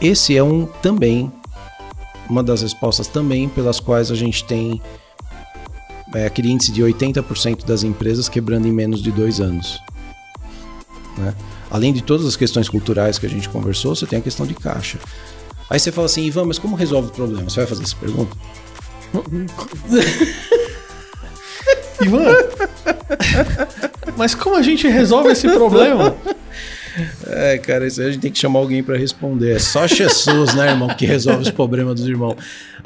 esse é um também uma das respostas também pelas quais a gente tem é, aquele índice de 80% das empresas quebrando em menos de dois anos. Né? Além de todas as questões culturais que a gente conversou, você tem a questão de caixa. Aí você fala assim, Ivan, mas como resolve o problema? Você vai fazer essa pergunta? Ivan, mas como a gente resolve esse problema? É, cara, isso aí a gente tem que chamar alguém para responder. É só Jesus, né, irmão, que resolve os problemas dos irmãos.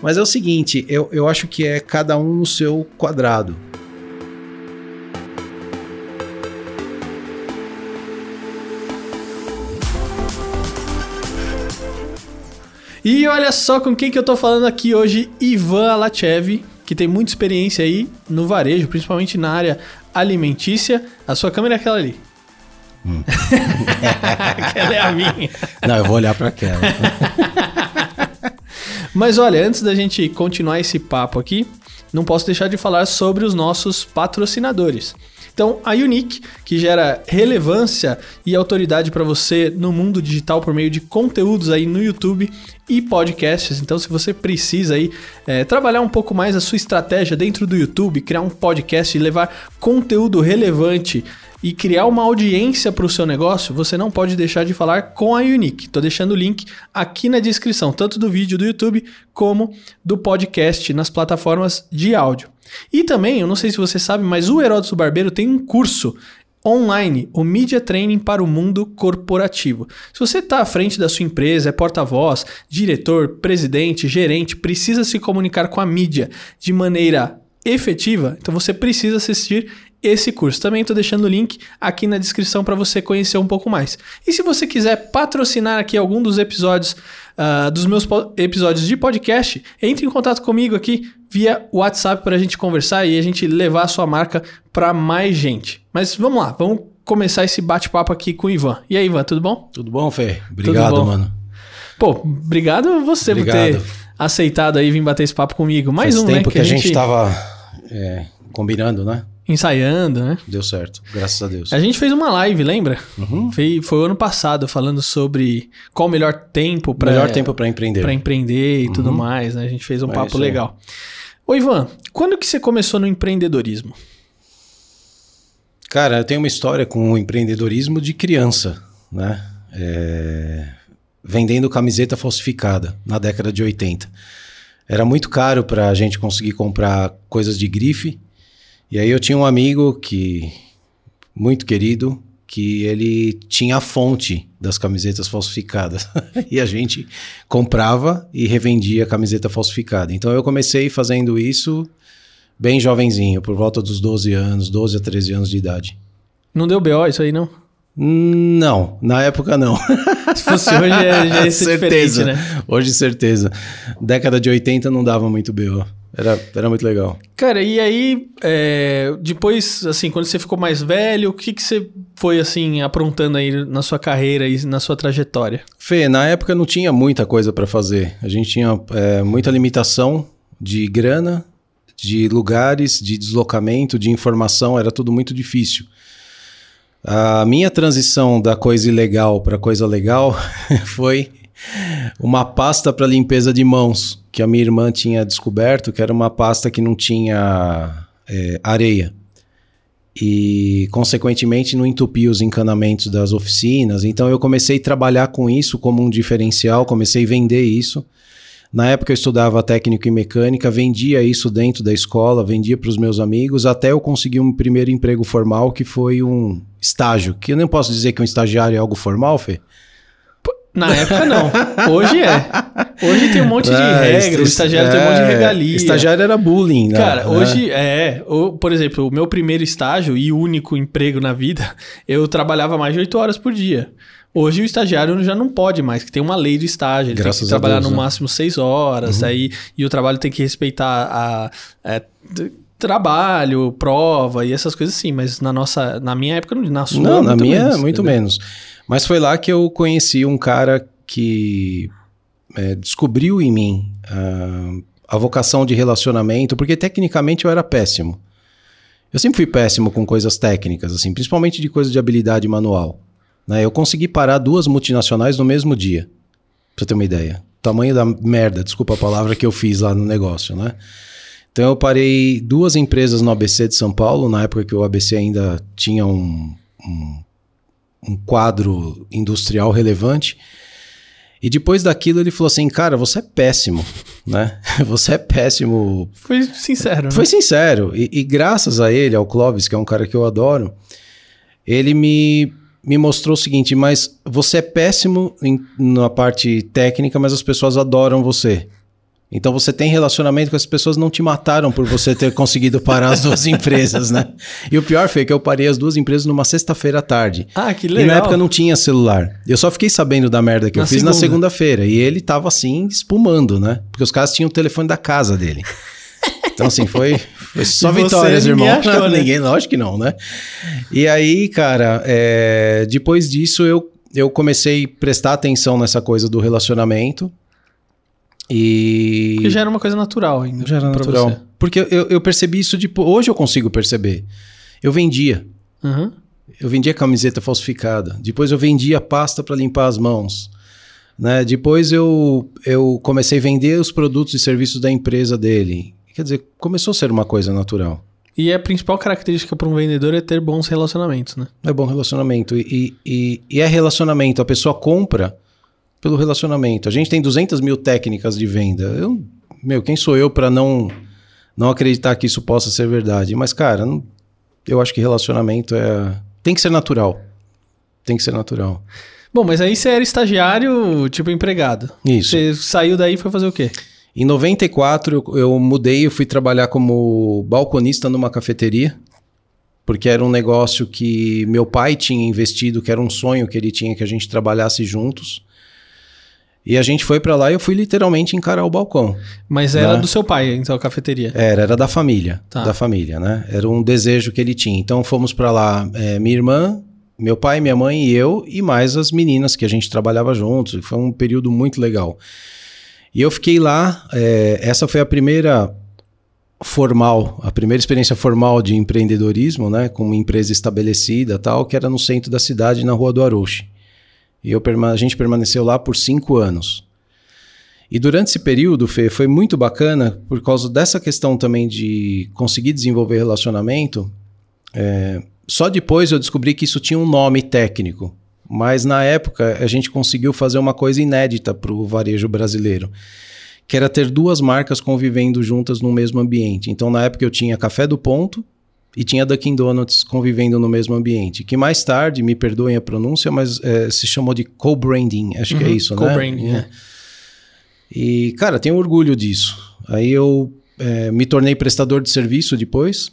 Mas é o seguinte, eu, eu acho que é cada um no seu quadrado. E olha só com quem que eu tô falando aqui hoje, Ivan Alachev, que tem muita experiência aí no varejo, principalmente na área alimentícia. A sua câmera é aquela ali. Hum. aquela é a minha. Não, eu vou olhar para aquela. Mas olha, antes da gente continuar esse papo aqui, não posso deixar de falar sobre os nossos patrocinadores. Então, a Unique, que gera relevância e autoridade para você no mundo digital por meio de conteúdos aí no YouTube e podcasts. Então, se você precisa aí é, trabalhar um pouco mais a sua estratégia dentro do YouTube, criar um podcast e levar conteúdo relevante e criar uma audiência para o seu negócio, você não pode deixar de falar com a Unique. Estou deixando o link aqui na descrição, tanto do vídeo do YouTube como do podcast nas plataformas de áudio. E também, eu não sei se você sabe, mas o Heródoto Barbeiro tem um curso online, o Media Training para o Mundo Corporativo. Se você está à frente da sua empresa, é porta-voz, diretor, presidente, gerente, precisa se comunicar com a mídia de maneira efetiva, então você precisa assistir esse curso. Também estou deixando o link aqui na descrição para você conhecer um pouco mais. E se você quiser patrocinar aqui algum dos episódios uh, dos meus episódios de podcast, entre em contato comigo aqui via WhatsApp para a gente conversar e a gente levar a sua marca para mais gente. Mas vamos lá, vamos começar esse bate-papo aqui com o Ivan. E aí, Ivan, tudo bom? Tudo bom, Fê? Obrigado, bom? mano. Pô, obrigado você obrigado. por ter aceitado aí vir bater esse papo comigo. Mais Faz um, tempo né, que, que a gente estava é, combinando, né? Ensaiando, né? Deu certo, graças a Deus. A gente fez uma live, lembra? Uhum. Foi, foi o ano passado, falando sobre qual o melhor tempo para melhor tempo para empreender, para empreender e uhum. tudo mais. Né? A gente fez um é papo legal. Ô Ivan, quando que você começou no empreendedorismo? Cara, eu tenho uma história com o empreendedorismo de criança, né? É... Vendendo camiseta falsificada na década de 80. Era muito caro para a gente conseguir comprar coisas de grife e aí eu tinha um amigo que muito querido que ele tinha a fonte das camisetas falsificadas e a gente comprava e revendia a camiseta falsificada. Então eu comecei fazendo isso bem jovenzinho, por volta dos 12 anos, 12 a 13 anos de idade. Não deu BO isso aí não? Não, na época não. Se fosse hoje, é, já ia ser certeza. né? Hoje, certeza. Década de 80 não dava muito BO. Era, era muito legal. Cara, e aí, é, depois, assim, quando você ficou mais velho, o que, que você foi, assim, aprontando aí na sua carreira e na sua trajetória? Fê, na época não tinha muita coisa para fazer. A gente tinha é, muita limitação de grana, de lugares, de deslocamento, de informação, era tudo muito difícil. A minha transição da coisa ilegal para coisa legal foi uma pasta para limpeza de mãos que a minha irmã tinha descoberto, que era uma pasta que não tinha é, areia. E, consequentemente, não entupia os encanamentos das oficinas. Então, eu comecei a trabalhar com isso como um diferencial, comecei a vender isso. Na época, eu estudava técnico em mecânica, vendia isso dentro da escola, vendia para os meus amigos, até eu conseguir um primeiro emprego formal, que foi um estágio. Que eu não posso dizer que um estagiário é algo formal, Fê? Na época, não. Hoje é. Hoje tem um monte de ah, regra, o estagiário é, tem um monte de é, regalia. Estagiário era bullying, né? Cara, hoje é. por exemplo, o meu primeiro estágio e único emprego na vida, eu trabalhava mais de 8 horas por dia. Hoje o estagiário já não pode mais, que tem uma lei de estágio. Ele Graças tem que trabalhar Deus, no né? máximo 6 horas, uhum. aí, e o trabalho tem que respeitar a. a trabalho, prova e essas coisas assim, mas na nossa, na minha época, na sua, Não, na minha, menos, muito entendeu? menos. Mas foi lá que eu conheci um cara que é, descobriu em mim uh, a vocação de relacionamento, porque tecnicamente eu era péssimo. Eu sempre fui péssimo com coisas técnicas, assim, principalmente de coisas de habilidade manual. Né? Eu consegui parar duas multinacionais no mesmo dia. Pra você ter uma ideia. Tamanho da merda, desculpa a palavra que eu fiz lá no negócio, né? Então eu parei duas empresas no ABC de São Paulo, na época que o ABC ainda tinha um, um, um quadro industrial relevante. E depois daquilo ele falou assim, cara, você é péssimo, né? Você é péssimo. Foi sincero. Né? Foi sincero. E, e, graças a ele, ao Clóvis, que é um cara que eu adoro, ele me, me mostrou o seguinte, mas você é péssimo em, na parte técnica, mas as pessoas adoram você. Então você tem relacionamento com as pessoas não te mataram por você ter conseguido parar as duas empresas, né? E o pior foi que eu parei as duas empresas numa sexta-feira à tarde. Ah, que legal. E na época não tinha celular. Eu só fiquei sabendo da merda que na eu fiz segunda. na segunda-feira. E ele tava assim, espumando, né? Porque os caras tinham o telefone da casa dele. Então, assim, foi, foi só vitórias, irmão. Achou, né? Ninguém, lógico que não, né? E aí, cara, é, depois disso eu, eu comecei a prestar atenção nessa coisa do relacionamento. E. Porque já era uma coisa natural ainda. Já era natural. Você. Porque eu, eu percebi isso, tipo, hoje eu consigo perceber. Eu vendia. Uhum. Eu vendia camiseta falsificada. Depois eu vendia pasta para limpar as mãos. Né? Depois eu, eu comecei a vender os produtos e serviços da empresa dele. Quer dizer, começou a ser uma coisa natural. E a principal característica para um vendedor é ter bons relacionamentos, né? É bom relacionamento. E, e, e é relacionamento. A pessoa compra pelo relacionamento. A gente tem 200 mil técnicas de venda. Eu, meu, quem sou eu para não não acreditar que isso possa ser verdade? Mas, cara, não, eu acho que relacionamento é tem que ser natural. Tem que ser natural. Bom, mas aí você era estagiário, tipo empregado. Isso. Você saiu daí e foi fazer o quê? Em 94 eu, eu mudei, eu fui trabalhar como balconista numa cafeteria, porque era um negócio que meu pai tinha investido, que era um sonho que ele tinha que a gente trabalhasse juntos. E a gente foi para lá e eu fui literalmente encarar o balcão. Mas era né? do seu pai, então, a cafeteria? Era, era da família. Tá. Da família, né? Era um desejo que ele tinha. Então fomos para lá, é, minha irmã, meu pai, minha mãe e eu, e mais as meninas que a gente trabalhava juntos. Foi um período muito legal. E eu fiquei lá, é, essa foi a primeira formal, a primeira experiência formal de empreendedorismo, né? Com uma empresa estabelecida tal, que era no centro da cidade, na rua do Arushi. E eu, a gente permaneceu lá por cinco anos. E durante esse período, Fê, foi muito bacana por causa dessa questão também de conseguir desenvolver relacionamento. É, só depois eu descobri que isso tinha um nome técnico. Mas na época a gente conseguiu fazer uma coisa inédita para o varejo brasileiro, que era ter duas marcas convivendo juntas no mesmo ambiente. Então na época eu tinha Café do Ponto e tinha Dunkin' Donuts convivendo no mesmo ambiente. Que mais tarde, me perdoem a pronúncia, mas é, se chamou de co-branding, acho uhum, que é uhum, isso, co né? Co-branding, é. E, cara, tenho orgulho disso. Aí eu é, me tornei prestador de serviço depois.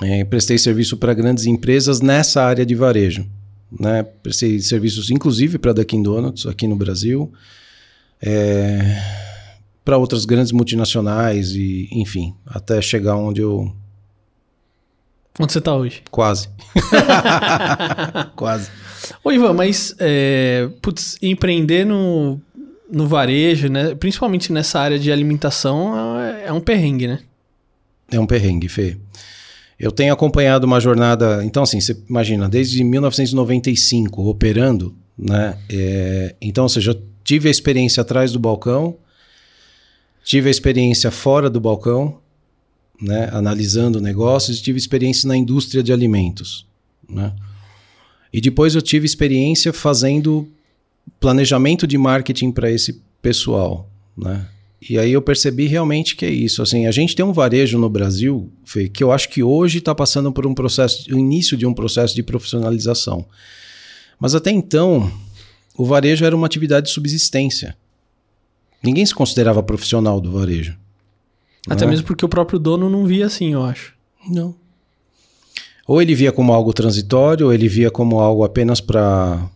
É, prestei serviço para grandes empresas nessa área de varejo. Né? Prestei serviços, inclusive, para Dunkin' Donuts aqui no Brasil. É, para outras grandes multinacionais e, enfim, até chegar onde eu Onde você está hoje? Quase. Quase. Ô, Ivan, mas é, putz, empreender no, no varejo, né? principalmente nessa área de alimentação, é, é um perrengue, né? É um perrengue, Fê. Eu tenho acompanhado uma jornada. Então, assim, você imagina, desde 1995 operando, né? É, então, ou seja, eu tive a experiência atrás do balcão, tive a experiência fora do balcão, né, analisando negócios, tive experiência na indústria de alimentos. Né? E depois eu tive experiência fazendo planejamento de marketing para esse pessoal. Né? E aí eu percebi realmente que é isso. Assim, a gente tem um varejo no Brasil, Fê, que eu acho que hoje está passando por um processo, o início de um processo de profissionalização. Mas até então, o varejo era uma atividade de subsistência. Ninguém se considerava profissional do varejo. Até é? mesmo porque o próprio dono não via assim, eu acho. Não. Ou ele via como algo transitório, ou ele via como algo apenas para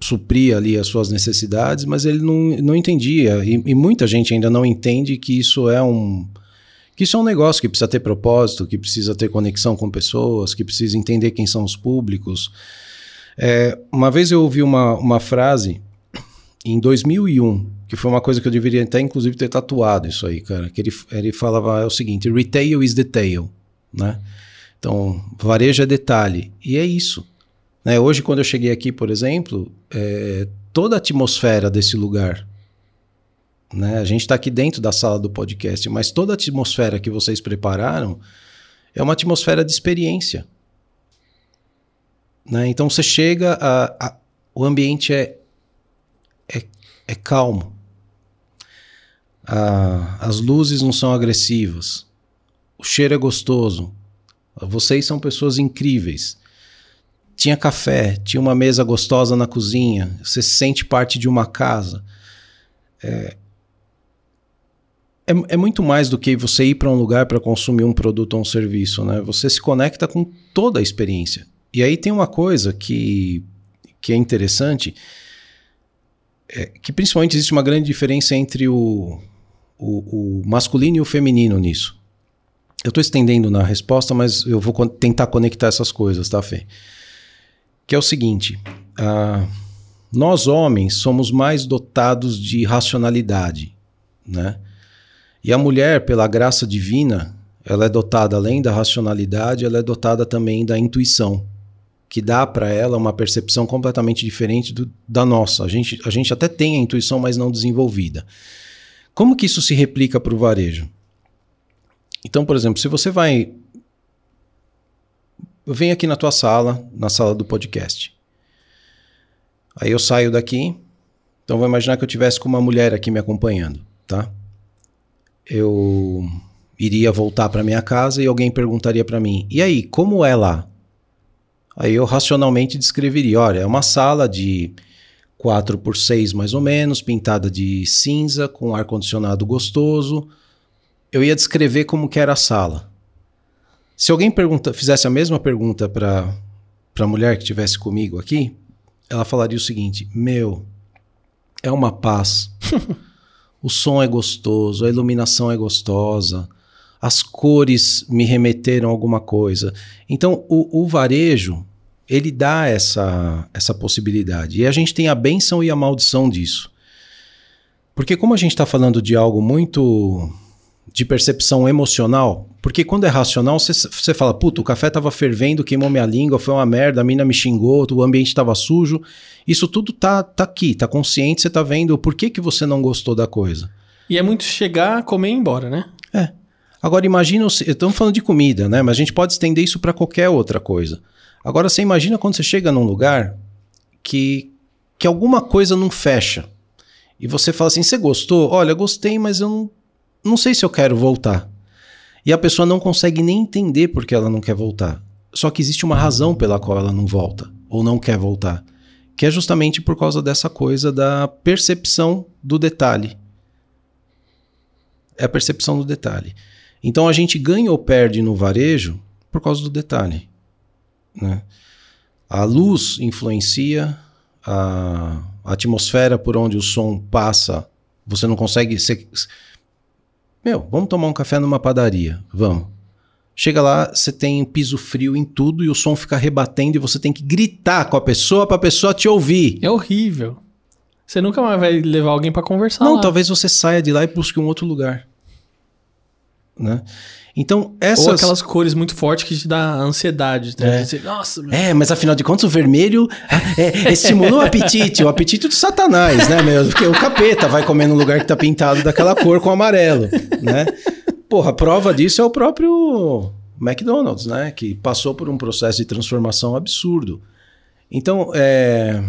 suprir ali as suas necessidades, mas ele não, não entendia. E, e, muita gente ainda não entende que isso é um que isso é um negócio que precisa ter propósito, que precisa ter conexão com pessoas, que precisa entender quem são os públicos. É, uma vez eu ouvi uma, uma frase em 2001 que foi uma coisa que eu deveria até inclusive ter tatuado isso aí, cara, que ele, ele falava é o seguinte, retail is detail, né? Então, varejo é detalhe, e é isso. Né? Hoje, quando eu cheguei aqui, por exemplo, é, toda a atmosfera desse lugar. Né? A gente está aqui dentro da sala do podcast, mas toda a atmosfera que vocês prepararam é uma atmosfera de experiência. Né? Então você chega, a, a, o ambiente é, é, é calmo. A, as luzes não são agressivas. O cheiro é gostoso. Vocês são pessoas incríveis. Tinha café, tinha uma mesa gostosa na cozinha. Você se sente parte de uma casa. É, é, é muito mais do que você ir para um lugar para consumir um produto ou um serviço, né? Você se conecta com toda a experiência. E aí tem uma coisa que, que é interessante, é que principalmente existe uma grande diferença entre o, o, o masculino e o feminino nisso. Eu estou estendendo na resposta, mas eu vou tentar conectar essas coisas, tá, Fê? Que é o seguinte: uh, nós homens somos mais dotados de racionalidade, né? E a mulher, pela graça divina, ela é dotada além da racionalidade, ela é dotada também da intuição, que dá para ela uma percepção completamente diferente do, da nossa. A gente, a gente até tem a intuição, mas não desenvolvida. Como que isso se replica para o varejo? Então, por exemplo, se você vai. Venho aqui na tua sala, na sala do podcast. Aí eu saio daqui. Então, vou imaginar que eu tivesse com uma mulher aqui me acompanhando, tá? eu iria voltar para minha casa e alguém perguntaria para mim: "E aí, como é lá?" Aí eu racionalmente descreveria: "Olha, é uma sala de 4 por 6 mais ou menos, pintada de cinza, com ar condicionado gostoso." Eu ia descrever como que era a sala. Se alguém pergunta, fizesse a mesma pergunta para a mulher que estivesse comigo aqui, ela falaria o seguinte: "Meu, é uma paz." o som é gostoso, a iluminação é gostosa, as cores me remeteram a alguma coisa. Então, o, o varejo, ele dá essa, essa possibilidade. E a gente tem a benção e a maldição disso. Porque como a gente está falando de algo muito de percepção emocional, porque quando é racional, você fala, puta, o café estava fervendo, queimou minha língua, foi uma merda, a mina me xingou, o ambiente estava sujo. Isso tudo tá, tá aqui, tá consciente, você tá vendo por que, que você não gostou da coisa. E é muito chegar, comer e ir embora, né? É. Agora imagina, estamos falando de comida, né? Mas a gente pode estender isso para qualquer outra coisa. Agora você imagina quando você chega num lugar que, que alguma coisa não fecha. E você fala assim: você gostou? Olha, gostei, mas eu não não sei se eu quero voltar. E a pessoa não consegue nem entender por que ela não quer voltar. Só que existe uma razão pela qual ela não volta ou não quer voltar, que é justamente por causa dessa coisa da percepção do detalhe. É a percepção do detalhe. Então a gente ganha ou perde no varejo por causa do detalhe. Né? A luz influencia, a, a atmosfera por onde o som passa, você não consegue. Você, meu, vamos tomar um café numa padaria. Vamos. Chega lá, você tem piso frio em tudo e o som fica rebatendo e você tem que gritar com a pessoa para a pessoa te ouvir. É horrível. Você nunca mais vai levar alguém para conversar. Não, lá. talvez você saia de lá e busque um outro lugar. Né? Então, essas... Ou aquelas cores muito fortes que te dá ansiedade. Né? É. Nossa, meu... é, mas afinal de contas o vermelho é, estimula o apetite, o apetite do satanás, né, meu? Porque o capeta vai comer no lugar que tá pintado daquela cor com amarelo, né? Porra, a prova disso é o próprio McDonald's, né? Que passou por um processo de transformação absurdo. Então, é...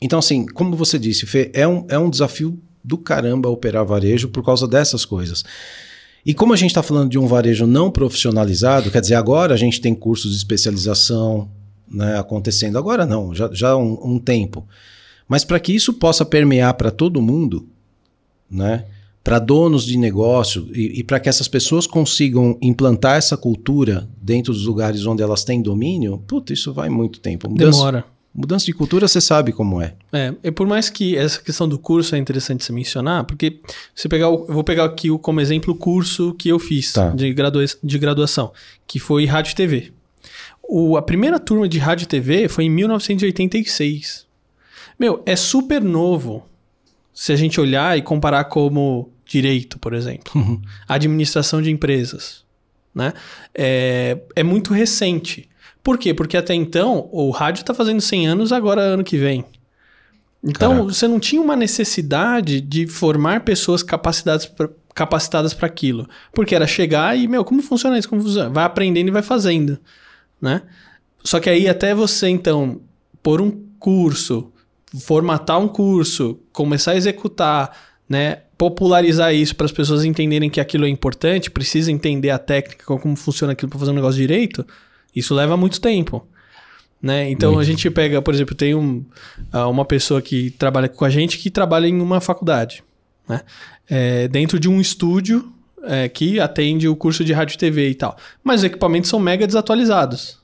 Então, assim, como você disse, Fê, é um, é um desafio do caramba operar varejo por causa dessas coisas. E como a gente está falando de um varejo não profissionalizado, quer dizer, agora a gente tem cursos de especialização né, acontecendo, agora não, já, já há um, um tempo. Mas para que isso possa permear para todo mundo, né, para donos de negócio e, e para que essas pessoas consigam implantar essa cultura dentro dos lugares onde elas têm domínio, puta, isso vai muito tempo. Mudança, Demora. Mudança de cultura, você sabe como é. É, e por mais que essa questão do curso é interessante você mencionar, porque você pegar, o, eu vou pegar aqui o, como exemplo o curso que eu fiz tá. de, gradua, de graduação, que foi Rádio e TV. O, a primeira turma de Rádio e TV foi em 1986. Meu, é super novo se a gente olhar e comparar como direito, por exemplo, uhum. administração de empresas, né? É, é muito recente. Por quê? Porque até então o rádio está fazendo 100 anos agora ano que vem. Então, Caraca. você não tinha uma necessidade de formar pessoas capacitadas pra, capacitadas para aquilo. Porque era chegar e, meu, como funciona isso? Como funciona? Vai aprendendo e vai fazendo, né? Só que aí até você, então, pôr um curso, formatar um curso, começar a executar, né? Popularizar isso para as pessoas entenderem que aquilo é importante, precisa entender a técnica, como funciona aquilo para fazer um negócio direito, isso leva muito tempo. Né? Então Muito. a gente pega, por exemplo, tem um, ah, uma pessoa que trabalha com a gente que trabalha em uma faculdade, né? É, dentro de um estúdio é, que atende o curso de rádio e TV e tal. Mas os equipamentos são mega desatualizados.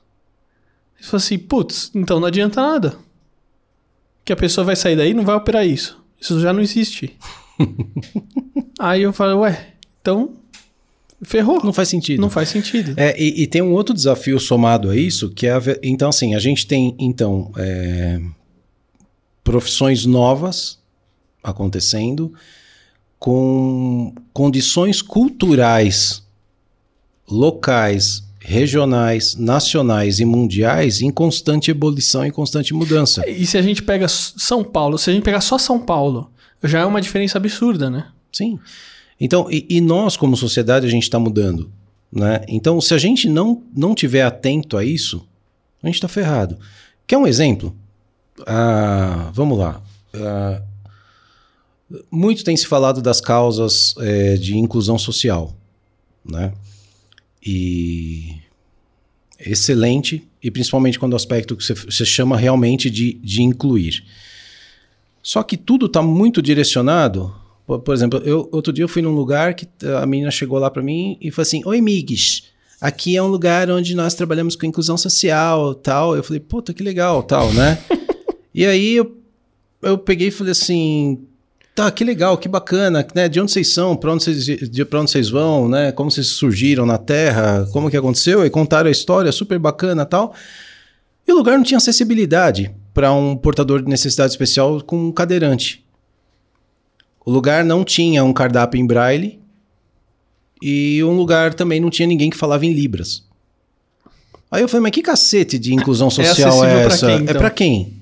Você fala assim, putz, então não adianta nada. Que a pessoa vai sair daí e não vai operar isso. Isso já não existe. Aí eu falo, ué, então ferrou. Não faz sentido. Não faz sentido. É, e, e tem um outro desafio somado a isso, que é a então assim a gente tem então é, profissões novas acontecendo com condições culturais locais, regionais, nacionais e mundiais em constante ebulição e constante mudança. E se a gente pega São Paulo, se a gente pegar só São Paulo, já é uma diferença absurda, né? Sim. Então, e, e nós, como sociedade, a gente está mudando. Né? Então, se a gente não, não tiver atento a isso, a gente está ferrado. Quer um exemplo? Ah, vamos lá. Ah, muito tem se falado das causas eh, de inclusão social. Né? E excelente, e principalmente quando o aspecto que você chama realmente de, de incluir. Só que tudo está muito direcionado. Por, por exemplo, eu, outro dia eu fui num lugar que a menina chegou lá para mim e falou assim: Oi, Migs, aqui é um lugar onde nós trabalhamos com inclusão social tal. Eu falei: Puta, que legal, tal, né? e aí eu, eu peguei e falei assim: Tá, que legal, que bacana, né? De onde vocês são, para onde vocês, de pra onde vocês vão, né? Como vocês surgiram na Terra, como que aconteceu? E contaram a história, super bacana tal. E o lugar não tinha acessibilidade para um portador de necessidade especial com um cadeirante. O lugar não tinha um cardápio em braille e um lugar também não tinha ninguém que falava em libras. Aí eu falei, mas que cacete de inclusão social é, pra essa? quem, É então? para quem?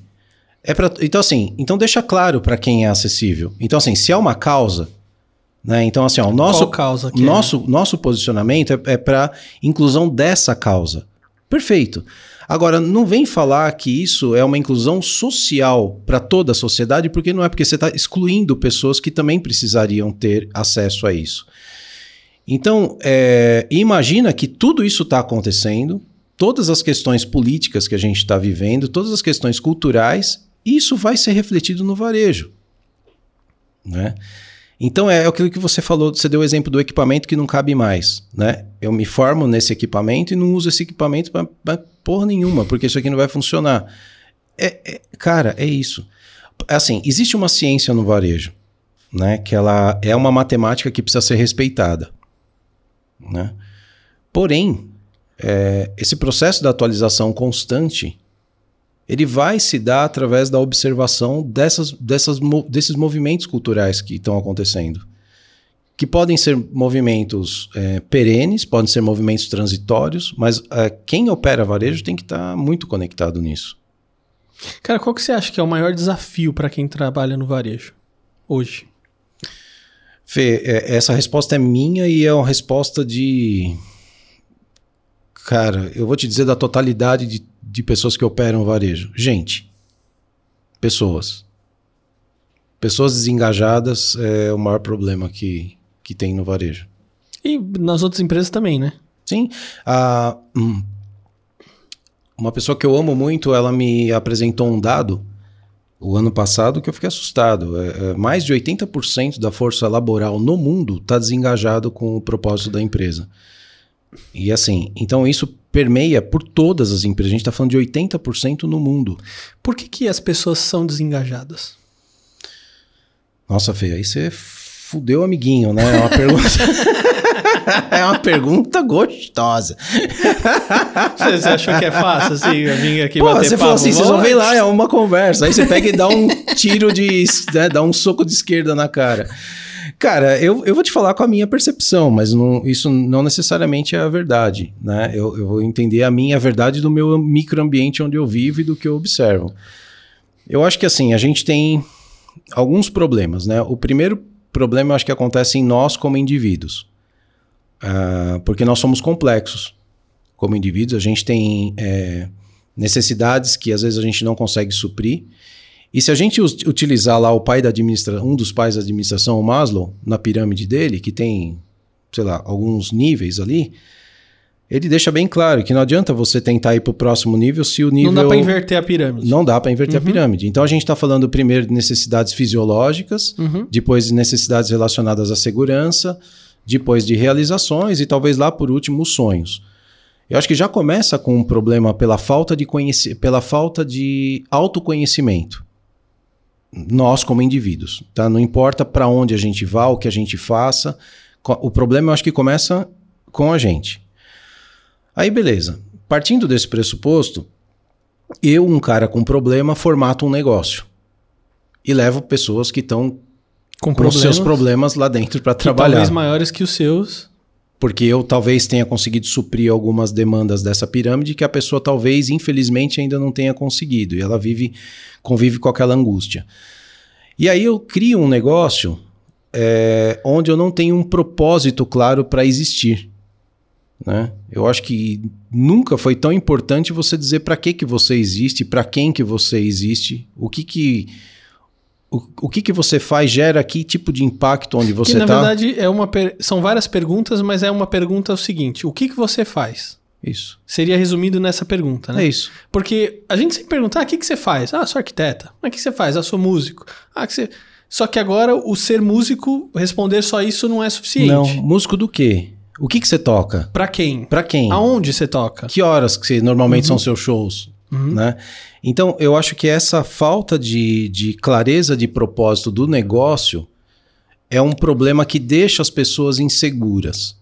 É pra, então assim, então deixa claro para quem é acessível. Então assim, se é uma causa, né? Então assim, ó, o nosso causa é? nosso nosso posicionamento é, é para inclusão dessa causa. Perfeito. Agora, não vem falar que isso é uma inclusão social para toda a sociedade, porque não é porque você está excluindo pessoas que também precisariam ter acesso a isso. Então, é, imagina que tudo isso está acontecendo, todas as questões políticas que a gente está vivendo, todas as questões culturais, isso vai ser refletido no varejo. Né? Então é aquilo que você falou, você deu o exemplo do equipamento que não cabe mais, né? Eu me formo nesse equipamento e não uso esse equipamento para porra nenhuma, porque isso aqui não vai funcionar. É, é- cara, é isso. Assim, existe uma ciência no varejo, né? Que ela é uma matemática que precisa ser respeitada, né? Porém, é, esse processo da atualização constante ele vai se dar através da observação dessas, dessas, desses movimentos culturais que estão acontecendo. Que podem ser movimentos é, perenes, podem ser movimentos transitórios, mas é, quem opera varejo tem que estar muito conectado nisso. Cara, qual que você acha que é o maior desafio para quem trabalha no varejo hoje? Fê, é, essa resposta é minha e é uma resposta de. Cara, eu vou te dizer da totalidade de, de pessoas que operam varejo. Gente. Pessoas. Pessoas desengajadas é o maior problema que, que tem no varejo. E nas outras empresas também, né? Sim. a- hum, uma pessoa que eu amo muito, ela me apresentou um dado o ano passado que eu fiquei assustado. É, é, mais de 80% da força laboral no mundo está desengajado com o propósito da empresa. E assim, então isso permeia por todas as empresas. A gente está falando de 80% no mundo. Por que, que as pessoas são desengajadas? Nossa, Fê, aí você fudeu amiguinho, né? É uma pergunta. é uma pergunta gostosa. Você, você achou que é fácil, assim, eu vim aqui Pô, bater você papo? falou assim, vocês vão ver lá, é uma conversa. Aí você pega e dá um tiro de. Né, dá um soco de esquerda na cara. Cara, eu, eu vou te falar com a minha percepção, mas não- isso não necessariamente é a verdade, né? Eu, eu vou entender a minha verdade do meu microambiente onde eu vivo e do que eu observo. Eu acho que assim, a gente tem alguns problemas, né? O primeiro problema eu acho que acontece em nós como indivíduos. Uh, porque nós somos complexos como indivíduos, a gente tem é, necessidades que às vezes a gente não consegue suprir. E se a gente utilizar lá o pai da administração, um dos pais da administração, o Maslow, na pirâmide dele, que tem, sei lá, alguns níveis ali, ele deixa bem claro que não adianta você tentar ir para o próximo nível se o nível. Não dá para inverter a pirâmide. Não dá para inverter uhum. a pirâmide. Então a gente está falando primeiro de necessidades fisiológicas, uhum. depois de necessidades relacionadas à segurança, depois de realizações e talvez lá por último os sonhos. Eu acho que já começa com um problema pela falta de, conheci pela falta de autoconhecimento. Nós, como indivíduos. Tá? Não importa para onde a gente vá, o que a gente faça. O problema eu acho que começa com a gente. Aí, beleza. Partindo desse pressuposto, eu, um cara com problema, formato um negócio. E levo pessoas que estão com, com seus problemas lá dentro para trabalhar. Talvez maiores que os seus porque eu talvez tenha conseguido suprir algumas demandas dessa pirâmide que a pessoa talvez, infelizmente, ainda não tenha conseguido. E ela vive, convive com aquela angústia. E aí eu crio um negócio é, onde eu não tenho um propósito claro para existir. Né? Eu acho que nunca foi tão importante você dizer para que, que você existe, para quem que você existe, o que que o, o que, que você faz gera que tipo de impacto onde você está? Na tá? verdade, é uma são várias perguntas, mas é uma pergunta o seguinte: o que, que você faz? Isso. Seria resumido nessa pergunta, né? É isso. Porque a gente sempre pergunta: ah, o que, que você faz? Ah, sou arquiteta. Mas o que você faz? Ah, sou músico. Ah, que você. Só que agora o ser músico, responder só isso não é suficiente. Não, músico do quê? O que, que você toca? Para quem? Para quem? Aonde você toca? Que horas que você, normalmente uhum. são seus shows? Uhum. Né? Então, eu acho que essa falta de, de clareza de propósito do negócio é um problema que deixa as pessoas inseguras.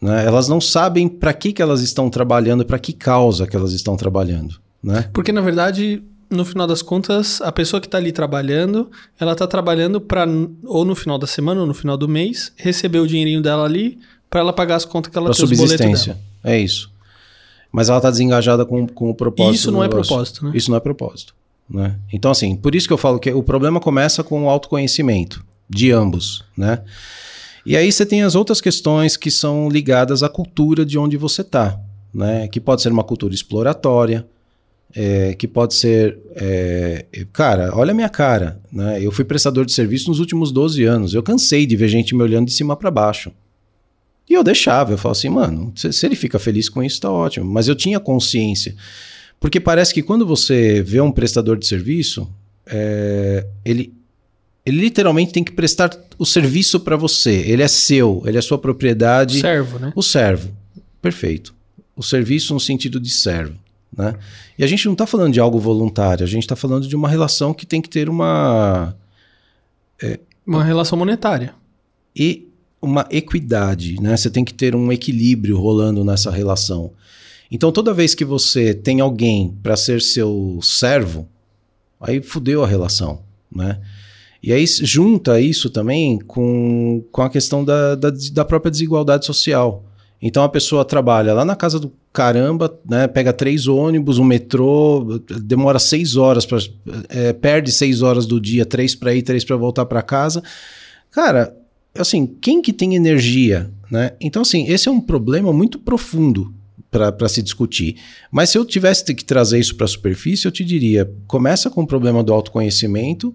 Né? Elas não sabem para que, que elas estão trabalhando, para que causa que elas estão trabalhando. Né? Porque, na verdade, no final das contas, a pessoa que está ali trabalhando, ela está trabalhando para, ou no final da semana, ou no final do mês, receber o dinheirinho dela ali para ela pagar as contas que ela pra tem, subsistência. É isso mas ela está desengajada com, com o propósito. Isso não é propósito, né? Isso não é propósito. Né? Então, assim, por isso que eu falo que o problema começa com o autoconhecimento de ambos, né? E aí você tem as outras questões que são ligadas à cultura de onde você está, né? Que pode ser uma cultura exploratória, é, que pode ser... É, cara, olha a minha cara, né? Eu fui prestador de serviço nos últimos 12 anos. Eu cansei de ver gente me olhando de cima para baixo. E eu deixava, eu falava assim, mano, se, se ele fica feliz com isso, tá ótimo. Mas eu tinha consciência. Porque parece que quando você vê um prestador de serviço, é, ele, ele literalmente tem que prestar o serviço para você. Ele é seu, ele é sua propriedade. O servo, né? O servo. Perfeito. O serviço no sentido de servo. Né? E a gente não está falando de algo voluntário, a gente está falando de uma relação que tem que ter uma. É, uma relação monetária. E uma equidade, né? Você tem que ter um equilíbrio rolando nessa relação. Então, toda vez que você tem alguém para ser seu servo, aí fudeu a relação, né? E aí junta isso também com, com a questão da, da, da própria desigualdade social. Então a pessoa trabalha lá na casa do caramba, né? Pega três ônibus, um metrô, demora seis horas, pra, é, perde seis horas do dia, três para ir, três para voltar para casa. Cara, assim, quem que tem energia, né? Então, assim, esse é um problema muito profundo para se discutir. Mas se eu tivesse que trazer isso para a superfície, eu te diria: começa com o problema do autoconhecimento,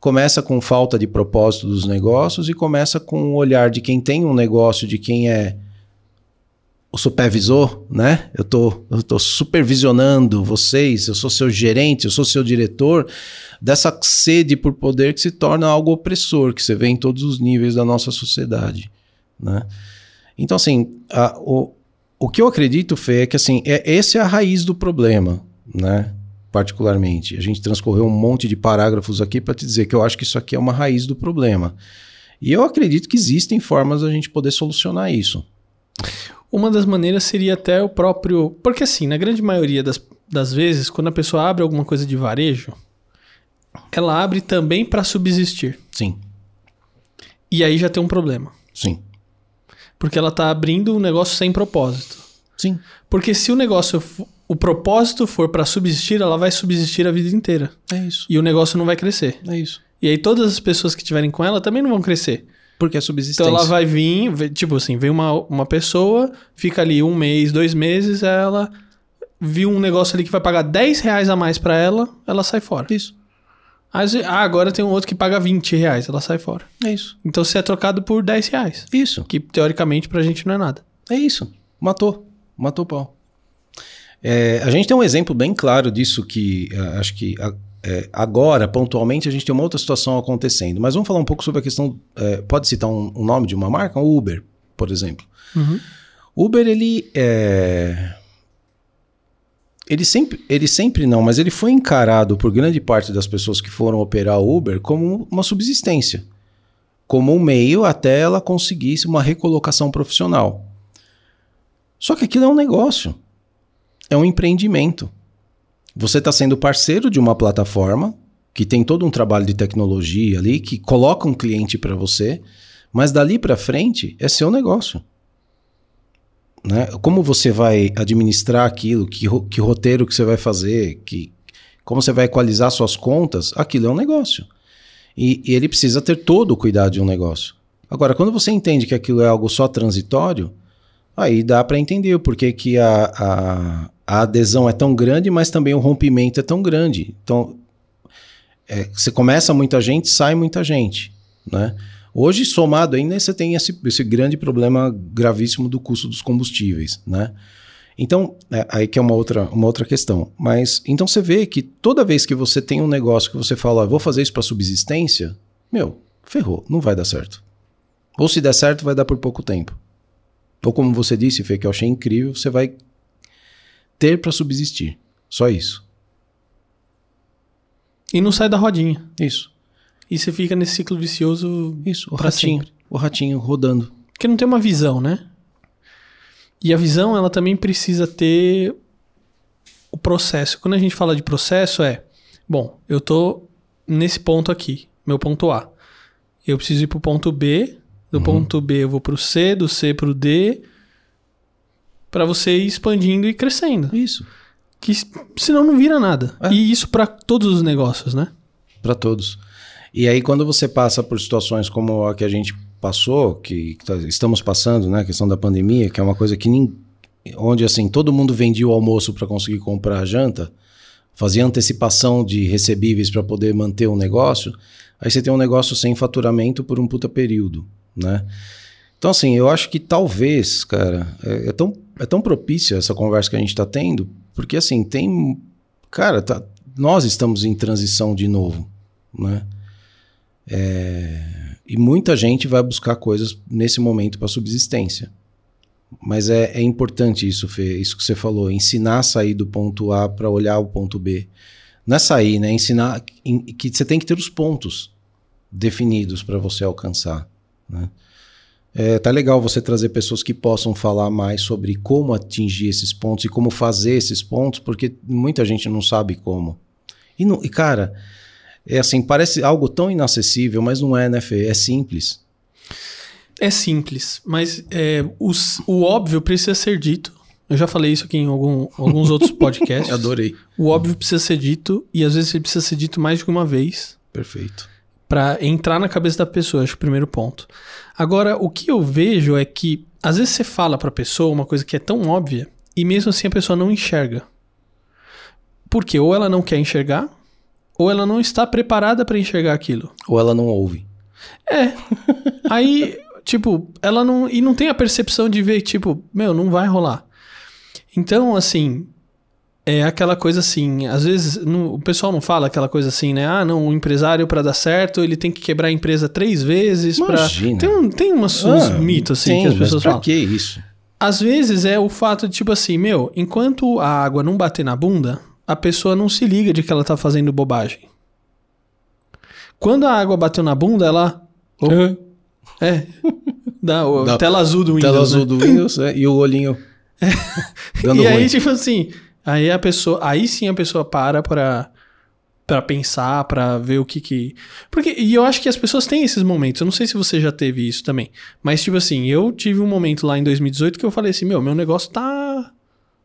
começa com falta de propósito dos negócios e começa com o olhar de quem tem um negócio, de quem é o supervisor, né? Eu tô, eu tô supervisionando vocês, eu sou seu gerente, eu sou seu diretor, dessa sede por poder que se torna algo opressor, que você vê em todos os níveis da nossa sociedade, né? Então, assim, a, o, o que eu acredito, Fê, é que assim, é, essa é a raiz do problema, né? Particularmente. A gente transcorreu um monte de parágrafos aqui para te dizer que eu acho que isso aqui é uma raiz do problema. E eu acredito que existem formas da gente poder solucionar isso. Uma das maneiras seria até o próprio. Porque, assim, na grande maioria das, das vezes, quando a pessoa abre alguma coisa de varejo, ela abre também para subsistir. Sim. E aí já tem um problema. Sim. Porque ela está abrindo um negócio sem propósito. Sim. Porque se o negócio o propósito for para subsistir, ela vai subsistir a vida inteira. É isso. E o negócio não vai crescer. É isso. E aí todas as pessoas que estiverem com ela também não vão crescer. Porque é subsistência. Então ela vai vir, tipo assim, vem uma, uma pessoa, fica ali um mês, dois meses, ela viu um negócio ali que vai pagar 10 reais a mais pra ela, ela sai fora. Isso. Ah, agora tem um outro que paga 20 reais, ela sai fora. É isso. Então você é trocado por 10 reais, Isso. que teoricamente pra gente não é nada. É isso. Matou. Matou o pau. É, a gente tem um exemplo bem claro disso que ah, acho que é, agora, pontualmente, a gente tem uma outra situação acontecendo. Mas vamos falar um pouco sobre a questão. é, pode citar um, um nome de uma marca? O Uber, por exemplo. Uhum. Uber, ele é. Ele sempre, ele sempre não, mas ele foi encarado por grande parte das pessoas que foram operar o Uber como uma subsistência, como um meio até ela conseguisse uma recolocação profissional. Só que aquilo é um negócio, é um empreendimento. Você está sendo parceiro de uma plataforma que tem todo um trabalho de tecnologia ali, que coloca um cliente para você, mas dali para frente é seu negócio né? Como você vai administrar aquilo, que, que roteiro que você vai fazer, que, como você vai equalizar suas contas, aquilo é um negócio. E, e ele precisa ter todo o cuidado de um negócio. Agora, quando você entende que aquilo é algo só transitório, aí dá para entender o porquê que a, a, a adesão é tão grande, mas também o rompimento é tão grande. Então, é, você começa muita gente, sai muita gente, né? Hoje, somado ainda, você tem esse, esse grande problema gravíssimo do custo dos combustíveis, né? Então, é, aí que é uma outra, uma outra questão. Mas, então você vê que toda vez que você tem um negócio que você fala, "Ó, vou fazer isso para subsistência, meu, ferrou, não vai dar certo. Ou se der certo, vai dar por pouco tempo. Ou como você disse, Fê, que eu achei incrível, você vai ter para subsistir. Só isso. E não sai da rodinha. Isso. E você fica nesse ciclo vicioso Isso. O ratinho. sempre. O ratinho rodando. Porque não tem uma visão, né? E a visão, ela também precisa ter o processo. Quando a gente fala de processo, é: bom, eu tô nesse ponto aqui, meu ponto A. Eu preciso ir pro ponto B, do ponto B eu vou pro C, do C pro D, para você ir expandindo e crescendo. Isso. Que senão não vira nada. É. E isso para todos os negócios, né? para todos. E aí, quando você passa por situações como a que a gente passou, que, que tá- estamos passando, né, a questão da pandemia, que é uma coisa que nem, onde assim todo mundo vendia o almoço para conseguir comprar a janta, fazia antecipação de recebíveis para poder manter o negócio, aí você tem um negócio sem faturamento por um puta período, né? Então, assim, eu acho que talvez, cara, é, é tão, é tão propícia essa conversa que a gente está tendo, porque assim, tem. Cara, tá- nós estamos em transição de novo, né? É, e muita gente vai buscar coisas nesse momento para subsistência. Mas é, é importante isso, Fê, isso que você falou, ensinar a sair do ponto A para olhar o ponto B. Não é sair, né? Ensinar que você tem que ter os pontos definidos para você alcançar. Né? É, tá legal você trazer pessoas que possam falar mais sobre como atingir esses pontos e como fazer esses pontos, porque muita gente não sabe como. E, não- e, cara, é assim, parece algo tão inacessível, mas não é, né, Fê? É simples. É simples, mas é, os- o óbvio precisa ser dito. Eu já falei isso aqui em algum- alguns outros podcasts. Adorei. O óbvio precisa ser dito e às vezes ele precisa ser dito mais de uma vez Perfeito. Para entrar na cabeça da pessoa, acho que é o primeiro ponto. Agora, o que eu vejo é que às vezes você fala pra pessoa uma coisa que é tão óbvia e mesmo assim a pessoa não enxerga. Porque ou ela não quer enxergar, ou ela não está preparada para enxergar aquilo. Ou ela não ouve. É. Aí, tipo, ela não. E não tem a percepção de ver, tipo, meu, não vai rolar. Então, assim. É aquela coisa assim, às vezes no- o pessoal não fala aquela coisa assim, né? Ah, não, o empresário para dar certo, ele tem que quebrar a empresa três vezes Imagina. Tem, um, tem umas, uns Ah, mitos assim tem, que as mas pessoas pra falam. que isso? Às vezes é o fato de, tipo assim, meu, enquanto a água não bater na bunda, a pessoa não se liga de que ela tá fazendo bobagem. Quando a água bateu na bunda, ela. Oh, é. Dá, o- Dá- tela azul do Windows. Tela né? azul do Windows é, e o olhinho dando E ruim. aí, tipo assim, aí a pessoa. Aí sim a pessoa para pra. Pra pensar, pra ver o que que. Porque, e eu acho que as pessoas têm esses momentos. Eu não sei se você já teve isso também. Mas, tipo assim, eu tive um momento lá em 2018 que eu falei assim: meu, meu negócio tá.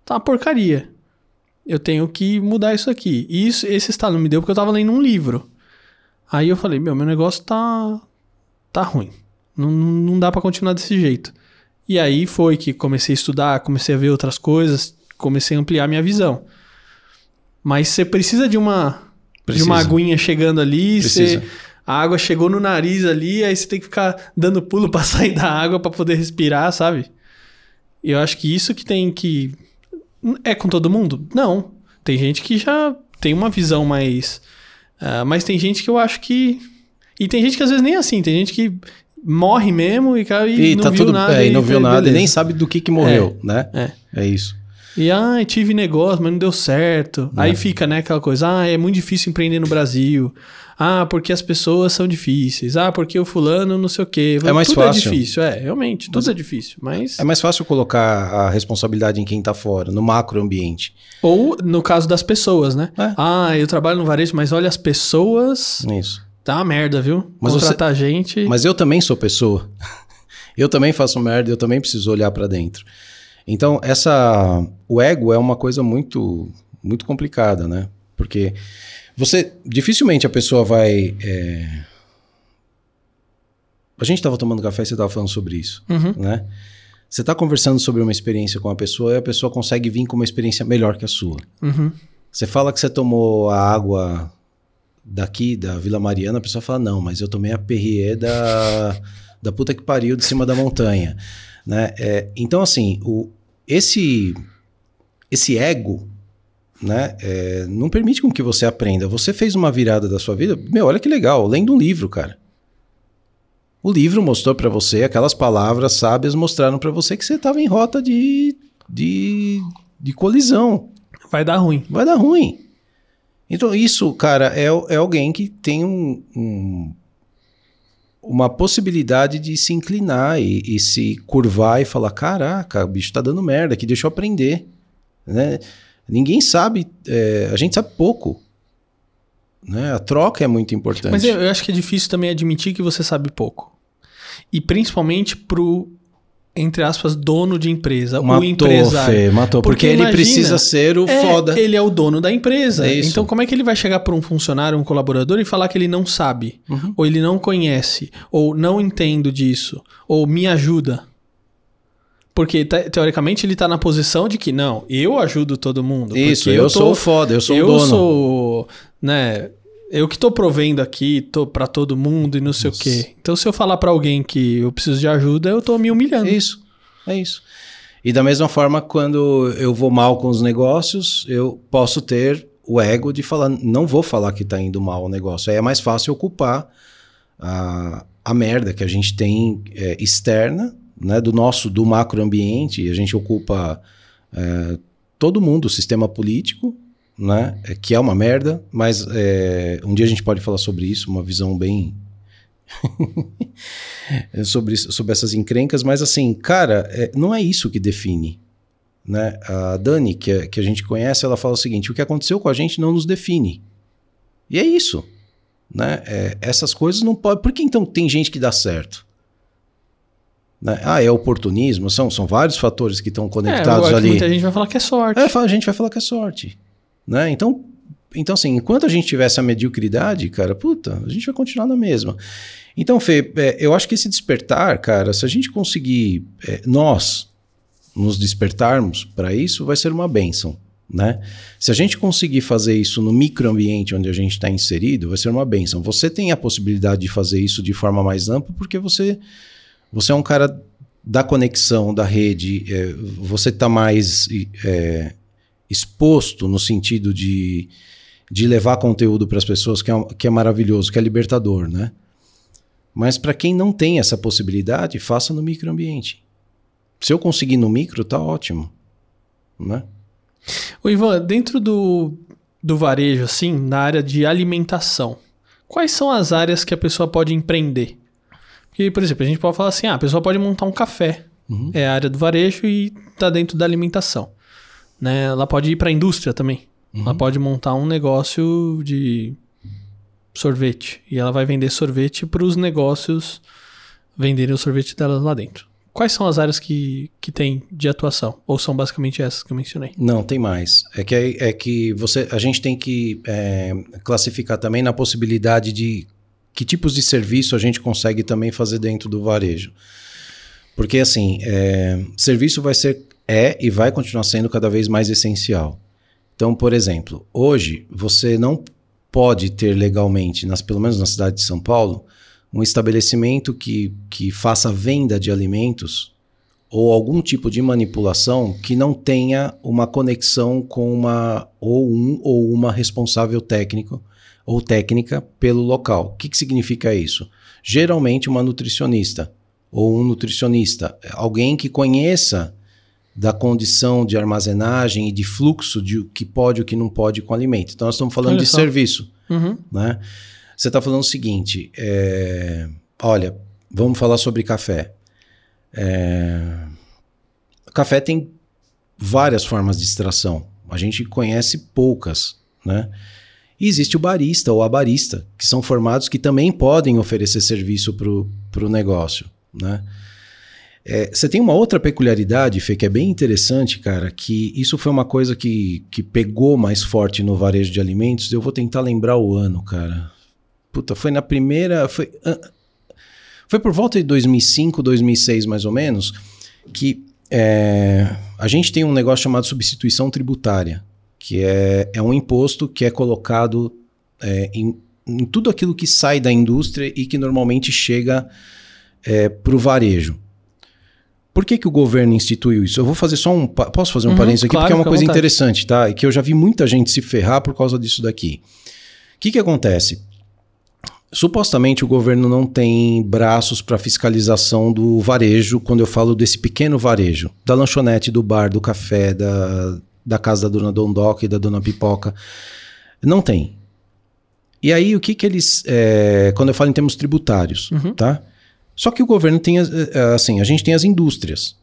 Tá uma porcaria. eu tenho que mudar isso aqui. E isso, esse estalo me deu porque eu tava lendo um livro. Aí eu falei, meu, meu negócio tá, tá ruim. Não, não dá para continuar desse jeito. E aí foi que comecei a estudar, comecei a ver outras coisas, comecei a ampliar minha visão. Mas você precisa de uma precisa. de uma aguinha chegando ali, você, a água chegou no nariz ali, aí você tem que ficar dando pulo para sair da água para poder respirar, sabe? Eu acho que isso que tem que é com todo mundo? Não. Tem gente que já tem uma visão mais uh, mas tem gente que eu acho que e tem gente que às vezes nem é assim, tem gente que morre mesmo e, cara, e, e não tá viu tudo, nada. É, e não viu nada beleza. e nem sabe do que que morreu, é, né? É. É isso. E, ah, tive negócio, mas não deu certo. É. Aí fica, né, aquela coisa, ah, é muito difícil empreender no Brasil. Ah, porque as pessoas são difíceis. Ah, porque o fulano não sei o quê. É mais tudo fácil. é difícil, é, realmente, tudo mas, é difícil, mas... É mais fácil colocar a responsabilidade em quem tá fora, no macro ambiente. Ou no caso das pessoas, né? É. Ah, eu trabalho no varejo, mas olha as pessoas... Isso. Tá uma merda, viu? Mas Contratar você... gente... Mas eu também sou pessoa. eu também faço merda, eu também preciso olhar para dentro. Então, essa o ego é uma coisa muito muito complicada, né? Porque você dificilmente a pessoa vai é... A gente estava tomando café e você estava falando sobre isso, uhum. né? Você está conversando sobre uma experiência com a pessoa e a pessoa consegue vir com uma experiência melhor que a sua. Uhum. Você fala que você tomou a água daqui, da Vila Mariana, a pessoa fala, não, mas eu tomei a Perrier da, da puta que pariu de cima da montanha. Né? É, então, assim, o, esse, esse ego né, é, não permite com que você aprenda. Você fez uma virada da sua vida, meu, olha que legal, lendo um livro, cara. O livro mostrou para você, aquelas palavras sábias mostraram para você que você estava em rota de, de, de colisão. Vai dar ruim. Vai dar ruim. Então, isso, cara, é, é alguém que tem um, um uma possibilidade de se inclinar e, e, se curvar e falar: caraca, o bicho tá dando merda aqui, deixa eu aprender. Né? Ninguém sabe, é, a gente sabe pouco. Né? A troca é muito importante. Mas eu, eu acho que é difícil também admitir que você sabe pouco. E principalmente pro entre aspas, dono de empresa, matou, o empresário. Fê, matou, porque, porque ele imagina, precisa ser o é, foda. Ele é o dono da empresa. É então, como é que ele vai chegar para um funcionário, um colaborador e falar que ele não sabe, uhum. ou ele não conhece, ou não entendo disso, ou me ajuda? Porque, teoricamente, ele está na posição de que, não, eu ajudo todo mundo. Isso, eu, eu tô, sou o foda, eu sou eu o dono. Eu sou, né eu que tô provendo aqui, tô para todo mundo e não sei Nossa. o quê. Então, se eu falar para alguém que eu preciso de ajuda, eu tô me humilhando. É isso. É isso. E da mesma forma, quando eu vou mal com os negócios, eu posso ter o ego de falar, não vou falar que está indo mal o negócio. Aí é mais fácil ocupar a, a merda que a gente tem é, externa, né, do nosso, do macroambiente, a gente ocupa é, todo mundo, o sistema político, né? É, que é uma merda, mas é, um dia a gente pode falar sobre isso, uma visão bem sobre, sobre essas encrencas, mas assim, cara, é, não é isso que define. Né? A Dani, que, é, que a gente conhece, ela fala o seguinte: o que aconteceu com a gente não nos define. E é isso. Né? É, essas coisas não podem. Por que então tem gente que dá certo? Né? Ah, é oportunismo? São, são vários fatores que estão conectados é, ali. Muita gente vai falar que é sorte. É, a gente vai falar que é sorte. Né? Então, então, assim, enquanto a gente tiver essa mediocridade, cara, puta, a gente vai continuar na mesma. Então, Fê, é, eu acho que esse despertar, cara, se a gente conseguir, é, nós, nos despertarmos para isso, vai ser uma benção. Né? Se a gente conseguir fazer isso no microambiente onde a gente está inserido, vai ser uma benção. Você tem a possibilidade de fazer isso de forma mais ampla porque você, você é um cara da conexão, da rede, é, você está mais é, exposto no sentido de, de levar conteúdo para as pessoas, que é, que é maravilhoso, que é libertador, né? Mas para quem não tem essa possibilidade, faça no microambiente. Se eu conseguir no micro, tá ótimo, né? O Ivan, dentro do, do varejo, assim, na área de alimentação, quais são as áreas que a pessoa pode empreender? Porque, por exemplo, a gente pode falar assim, ah, a pessoa pode montar um café, uhum. é a área do varejo e tá dentro da alimentação né? Ela pode ir para a indústria também. Uhum. Ela pode montar um negócio de sorvete e ela vai vender sorvete para os negócios venderem o sorvete delas lá dentro. Quais são as áreas que, que tem de atuação? Ou são basicamente essas que eu mencionei? Não, tem mais. É que, é que você, a gente tem que é, classificar também na possibilidade de que tipos de serviço a gente consegue também fazer dentro do varejo. Porque, assim, é, serviço vai ser, é e vai continuar sendo cada vez mais essencial. Então, por exemplo, hoje você não pode ter legalmente, nas, pelo menos na cidade de São Paulo, um estabelecimento que, que faça venda de alimentos ou algum tipo de manipulação que não tenha uma conexão com uma ou um ou uma responsável técnico ou técnica pelo local. O que, que significa isso? Geralmente uma nutricionista ou um nutricionista, alguém que conheça da condição de armazenagem e de fluxo de o que pode e o que não pode com alimento. Então nós estamos falando Olha de só. serviço, uhum. né? Você está falando o seguinte: é, olha, vamos falar sobre café. É, café tem várias formas de extração. A gente conhece poucas, né? E existe o barista ou a barista, que são formados que também podem oferecer serviço para o negócio, né? É, você tem uma outra peculiaridade, Fê, que é bem interessante, cara, que isso foi uma coisa que, que pegou mais forte no varejo de alimentos. Eu vou tentar lembrar o ano, cara. Puta, foi na primeira. Foi, foi por volta de 2005, 2006, mais ou menos, que é, a gente tem um negócio chamado substituição tributária, que é, é um imposto que é colocado é, em, em, tudo aquilo que sai da indústria e que normalmente chega é, para o varejo. Por que, que o governo instituiu isso? Eu vou fazer só um. Posso fazer um uhum, parênteses aqui, claro, porque é uma coisa vontade. interessante, tá? E que eu já vi muita gente se ferrar por causa disso daqui. O que, que acontece? Supostamente o governo não tem braços para fiscalização do varejo, quando eu falo desse pequeno varejo, da lanchonete, do bar, do café, da, da casa da dona Dondoca e da dona Pipoca. Não tem. E aí, o que que eles. É, quando eu falo em termos tributários, uhum. tá? Só que o governo tem, é, assim, a gente tem as indústrias,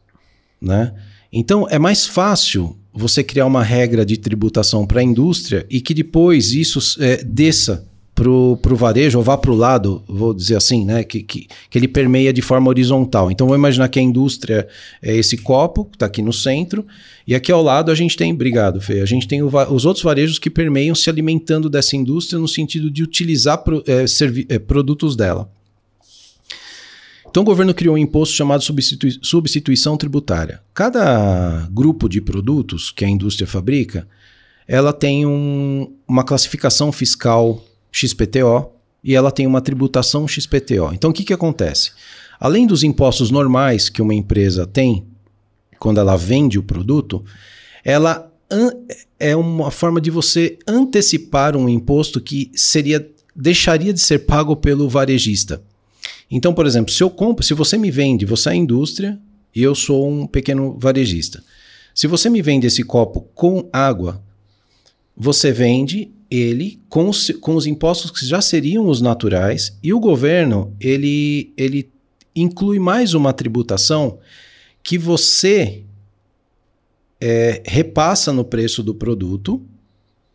né? Então, é mais fácil você criar uma regra de tributação para a indústria e que depois isso é, desça para o varejo, ou vá para o lado, vou dizer assim, né? Que, que, que, ele permeia de forma horizontal. Então, vou imaginar que a indústria é esse copo, que está aqui no centro, e aqui ao lado a gente tem, obrigado, Fê, a gente tem o, os outros varejos que permeiam se alimentando dessa indústria no sentido de utilizar pro, é, servi, é, produtos dela. Então, o governo criou um imposto chamado substitui substituição tributária. Cada grupo de produtos que a indústria fabrica, ela tem um, uma classificação fiscal XPTO e ela tem uma tributação XPTO. Então o que, que acontece? Além dos impostos normais que uma empresa tem quando ela vende o produto, ela é uma forma de você antecipar um imposto que seria deixaria de ser pago pelo varejista. Então, por exemplo, se eu compro, se você me vende, você é indústria e eu sou um pequeno varejista. Se você me vende esse copo com água, você vende ele com os, com os impostos que já seriam os naturais e o governo ele, ele inclui mais uma tributação que você é, repassa no preço do produto,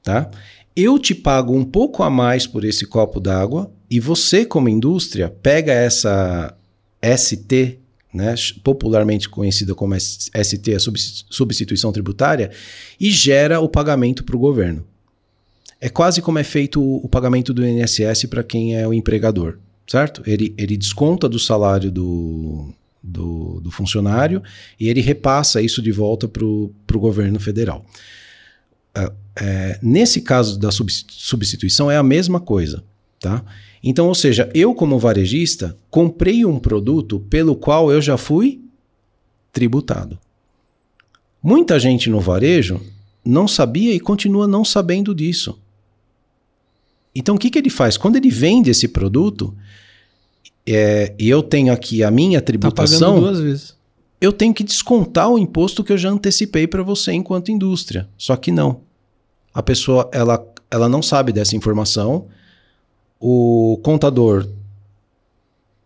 tá? Eu te pago um pouco a mais por esse copo d'água e você, como indústria, pega essa ST, né, popularmente conhecida como ST, a substituição tributária, e gera o pagamento para o governo. É quase como é feito o, pagamento do INSS para quem é o empregador, certo? Ele, ele desconta do salário do, do, do funcionário e ele repassa isso de volta para o governo federal. É, é, nesse caso da substituição é a mesma coisa, tá? Então, ou seja, eu como varejista comprei um produto pelo qual eu já fui tributado. Muita gente no varejo não sabia e continua não sabendo disso. Então, o que, que ele faz? Quando ele vende esse produto, é, e eu tenho aqui a minha tá tributação. Tá duas vezes. Eu tenho que descontar o imposto que eu já antecipei para você enquanto indústria. Só que não. A pessoa ela, ela não sabe dessa informação. O contador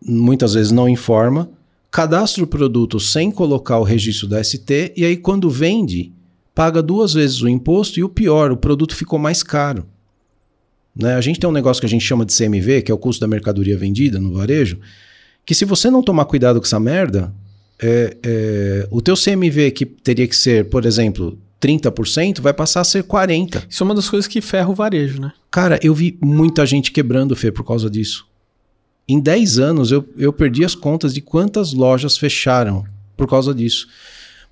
muitas vezes não informa, cadastra o produto sem colocar o registro da ST e aí quando vende, paga duas vezes o imposto e o pior, o produto ficou mais caro. Né? A gente tem um negócio que a gente chama de CMV, que é o custo da mercadoria vendida no varejo, que se você não tomar cuidado com essa merda, é, é, o teu CMV que teria que ser, por exemplo, 30%, vai passar a ser 40%. Isso é uma das coisas que ferra o varejo, né? Cara, eu vi muita gente quebrando, Fê, por causa disso. Em 10 anos, eu, eu perdi as contas de quantas lojas fecharam por causa disso.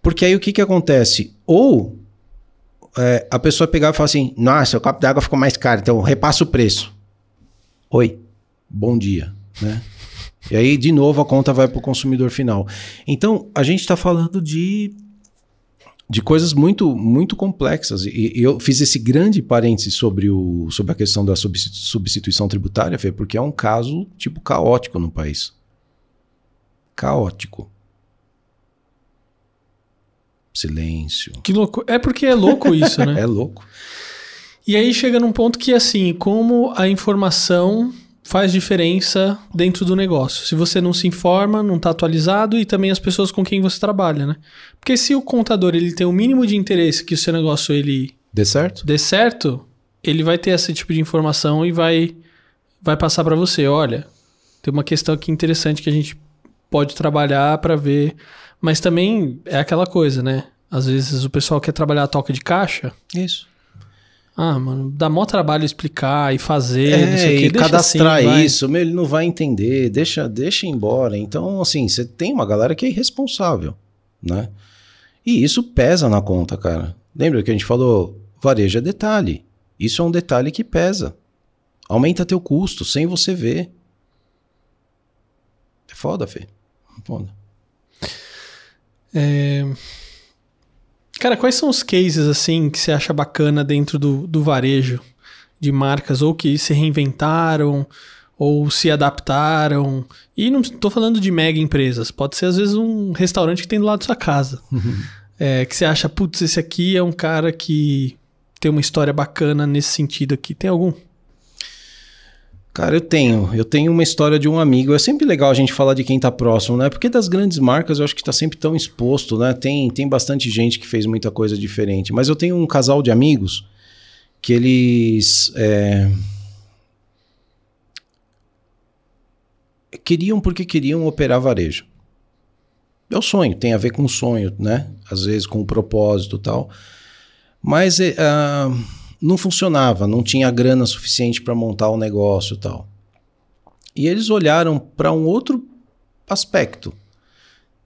Porque aí o que, que acontece? Ou é, a pessoa pegava e falava assim: Nossa, o copo d'água ficou mais caro, então repassa o preço. Oi, bom dia. Né? E aí, de novo, a conta vai para o consumidor final. Então, a gente está falando de, de coisas muito, muito complexas. E, e, eu fiz esse grande parêntese sobre, o, sobre a questão da substituição tributária, Fê, porque é um caso tipo caótico no país. Caótico. Silêncio. Que louco. É porque é louco isso, né? é louco. E aí chega num ponto que, assim, como a informação faz diferença dentro do negócio. Se você não se informa, não está atualizado e também as pessoas com quem você trabalha, né? Porque se o contador ele tem o mínimo de interesse que o seu negócio ele dê certo, dê certo, ele vai ter esse tipo de informação e vai vai passar para você, olha, tem uma questão aqui interessante que a gente pode trabalhar para ver, mas também é aquela coisa, né? Às vezes o pessoal quer trabalhar a toca de caixa. Isso. Ah, mano, dá mó trabalho explicar e fazer, é, não sei o quê. Deixa cadastrar assim, isso, meu, ele não vai entender, deixa, deixa embora. Então, assim, você tem uma galera que é irresponsável, né? E isso pesa na conta, cara. Lembra que a gente falou, varejo é detalhe. Isso é um detalhe que pesa. Aumenta teu custo sem você ver. É foda, Fê. Foda. É... Cara, quais são os cases assim que você acha bacana dentro do, do varejo de marcas ou que se reinventaram ou se adaptaram? E não estou falando de mega empresas, pode ser às vezes um restaurante que tem do lado da sua casa. Uhum. É, que você acha, putz, esse aqui é um cara que tem uma história bacana nesse sentido aqui. Tem algum? Cara, eu tenho. Eu tenho uma história de um amigo. É sempre legal a gente falar de quem está próximo, né? Porque das grandes marcas eu acho que está sempre tão exposto, né? Tem, tem bastante gente que fez muita coisa diferente. Mas eu tenho um casal de amigos que eles. É... Queriam porque queriam operar varejo. É o sonho, tem a ver com o sonho, né? Às vezes com o propósito tal. Mas. Uh não funcionava, não tinha grana suficiente para montar o negócio e tal. E eles olharam para um outro aspecto.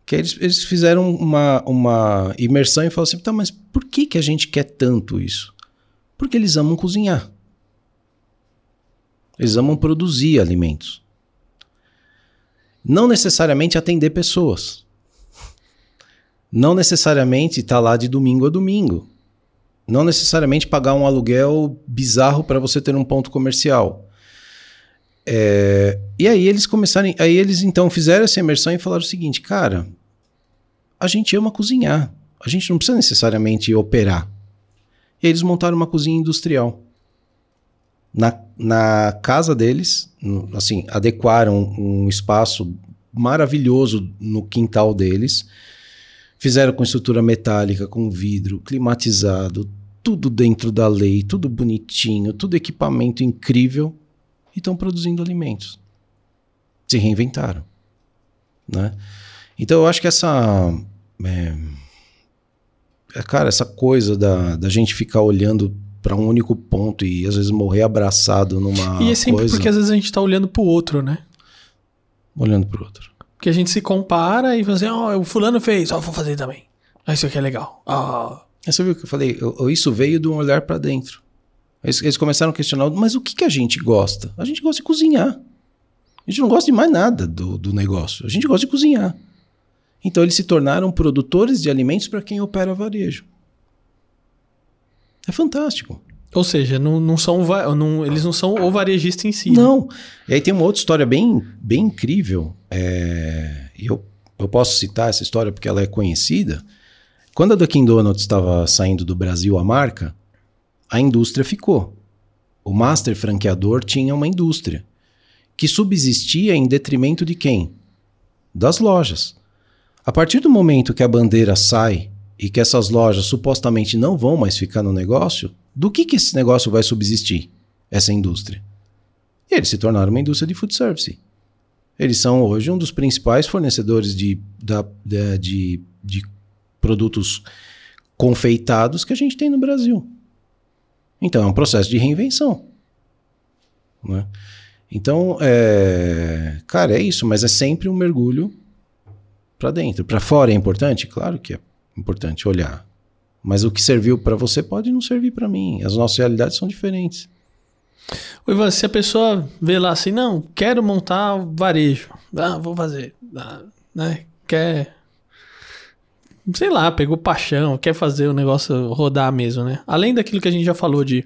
Que eles, eles fizeram uma, uma imersão e falaram assim: tá, mas por que, que a gente quer tanto isso? Porque eles amam cozinhar. Eles amam produzir alimentos. Não necessariamente atender pessoas. Não necessariamente estar tá lá de domingo a domingo. Não necessariamente pagar um aluguel bizarro para você ter um ponto comercial. É, e aí eles começaram, aí eles então fizeram essa imersão e falaram o seguinte, cara, a gente ama cozinhar, a gente não precisa necessariamente operar. E eles montaram uma cozinha industrial. Na, na casa deles, assim, adequaram um espaço maravilhoso no quintal deles, fizeram com estrutura metálica, com vidro, climatizado, tudo dentro da lei, tudo bonitinho, tudo equipamento incrível e estão produzindo alimentos. Se reinventaram. Né? Então eu acho que essa. É, cara, essa coisa da, da gente ficar olhando para um único ponto e às vezes morrer abraçado numa. E é sempre coisa, porque às vezes a gente está olhando para o outro, né? Olhando para o outro. Porque a gente se compara e fala assim: ó, oh, o fulano fez, ó, oh, vou fazer também. Isso aqui é legal. Oh. Você viu o que eu falei? Isso veio de um olhar para dentro. Eles, eles, começaram a questionar, mas o que, que a gente gosta? A gente gosta de cozinhar. A gente não gosta de mais nada do, do negócio. A gente gosta de cozinhar. Então eles se tornaram produtores de alimentos para quem opera varejo. É fantástico. Ou seja, não, não são, não, eles não são o varejista em si. Né? Não. Né? E aí tem uma outra história bem, bem incrível. É, eu, eu posso citar essa história porque ela é conhecida. Quando a Dunkin' Donuts estava saindo do Brasil a marca, a indústria ficou. O master franqueador tinha uma indústria que subsistia em detrimento de quem? Das lojas. A partir do momento que a bandeira sai e que essas lojas supostamente não vão mais ficar no negócio, do que, que esse negócio vai subsistir? Essa indústria. E eles se tornaram uma indústria de food service. Eles são hoje um dos principais fornecedores de, da, da- de, de produtos confeitados que a gente tem no Brasil. Então, é um processo de reinvenção. né? Então, é, cara, é isso, mas é sempre um mergulho para dentro. Para fora é importante? Claro que é importante olhar. Mas o que serviu para você pode não servir para mim. As nossas realidades são diferentes. Ô, Ivan, se a pessoa vê lá assim, não, quero montar o varejo. Ah, vou fazer. Ah, né? Quer. Sei lá, pegou paixão, quer fazer o negócio rodar mesmo, né? Além daquilo que a gente já falou de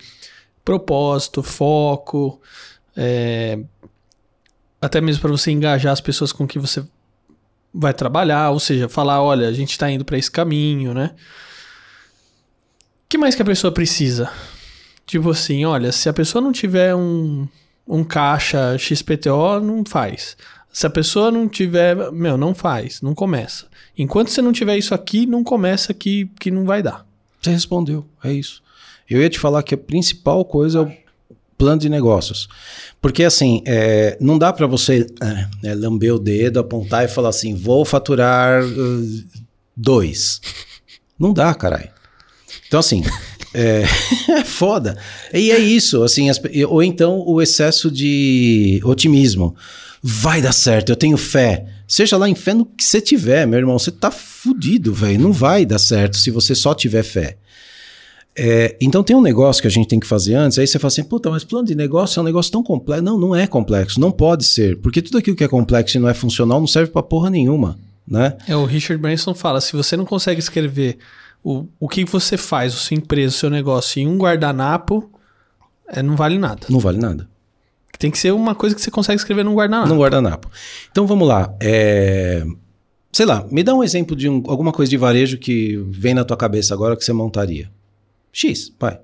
propósito, foco, é, até mesmo para você engajar as pessoas com que você vai trabalhar, ou seja, falar, olha, a gente está indo para esse caminho, né? O que mais que a pessoa precisa? Tipo assim, olha, se a pessoa não tiver um, um caixa XPTO, não faz. Se a pessoa não tiver, meu, não faz, não começa. Enquanto você não tiver isso aqui, não começa que, que não vai dar. Você respondeu, é isso. Eu ia te falar que a principal coisa é o plano de negócios. Porque assim, é, não dá para você é, é, lamber o dedo, apontar e falar assim, vou faturar uh, dois. Não dá, caralho. Então assim, é, é foda. E é isso, assim, as ou então o excesso de otimismo. Vai dar certo, eu tenho fé. Seja lá em fé no que você tiver, meu irmão, você tá fudido, velho. Não vai dar certo se você só tiver fé. É, então tem um negócio que a gente tem que fazer antes, aí você fala assim, puta, mas plano de negócio é um negócio tão complexo. Não, não é complexo, não pode ser, porque tudo aquilo que é complexo e não é funcional não serve pra porra nenhuma, né? É, o Richard Branson fala, se você não consegue escrever o, o que você faz, a sua empresa, o seu negócio em um guardanapo, é, não vale nada. Não vale nada. Tem que ser uma coisa que você consegue escrever num guardanapo. Num guardanapo. Então vamos lá. é, Sei lá, me dá um exemplo de um- alguma coisa de varejo que vem na tua cabeça agora que você montaria. X, vai.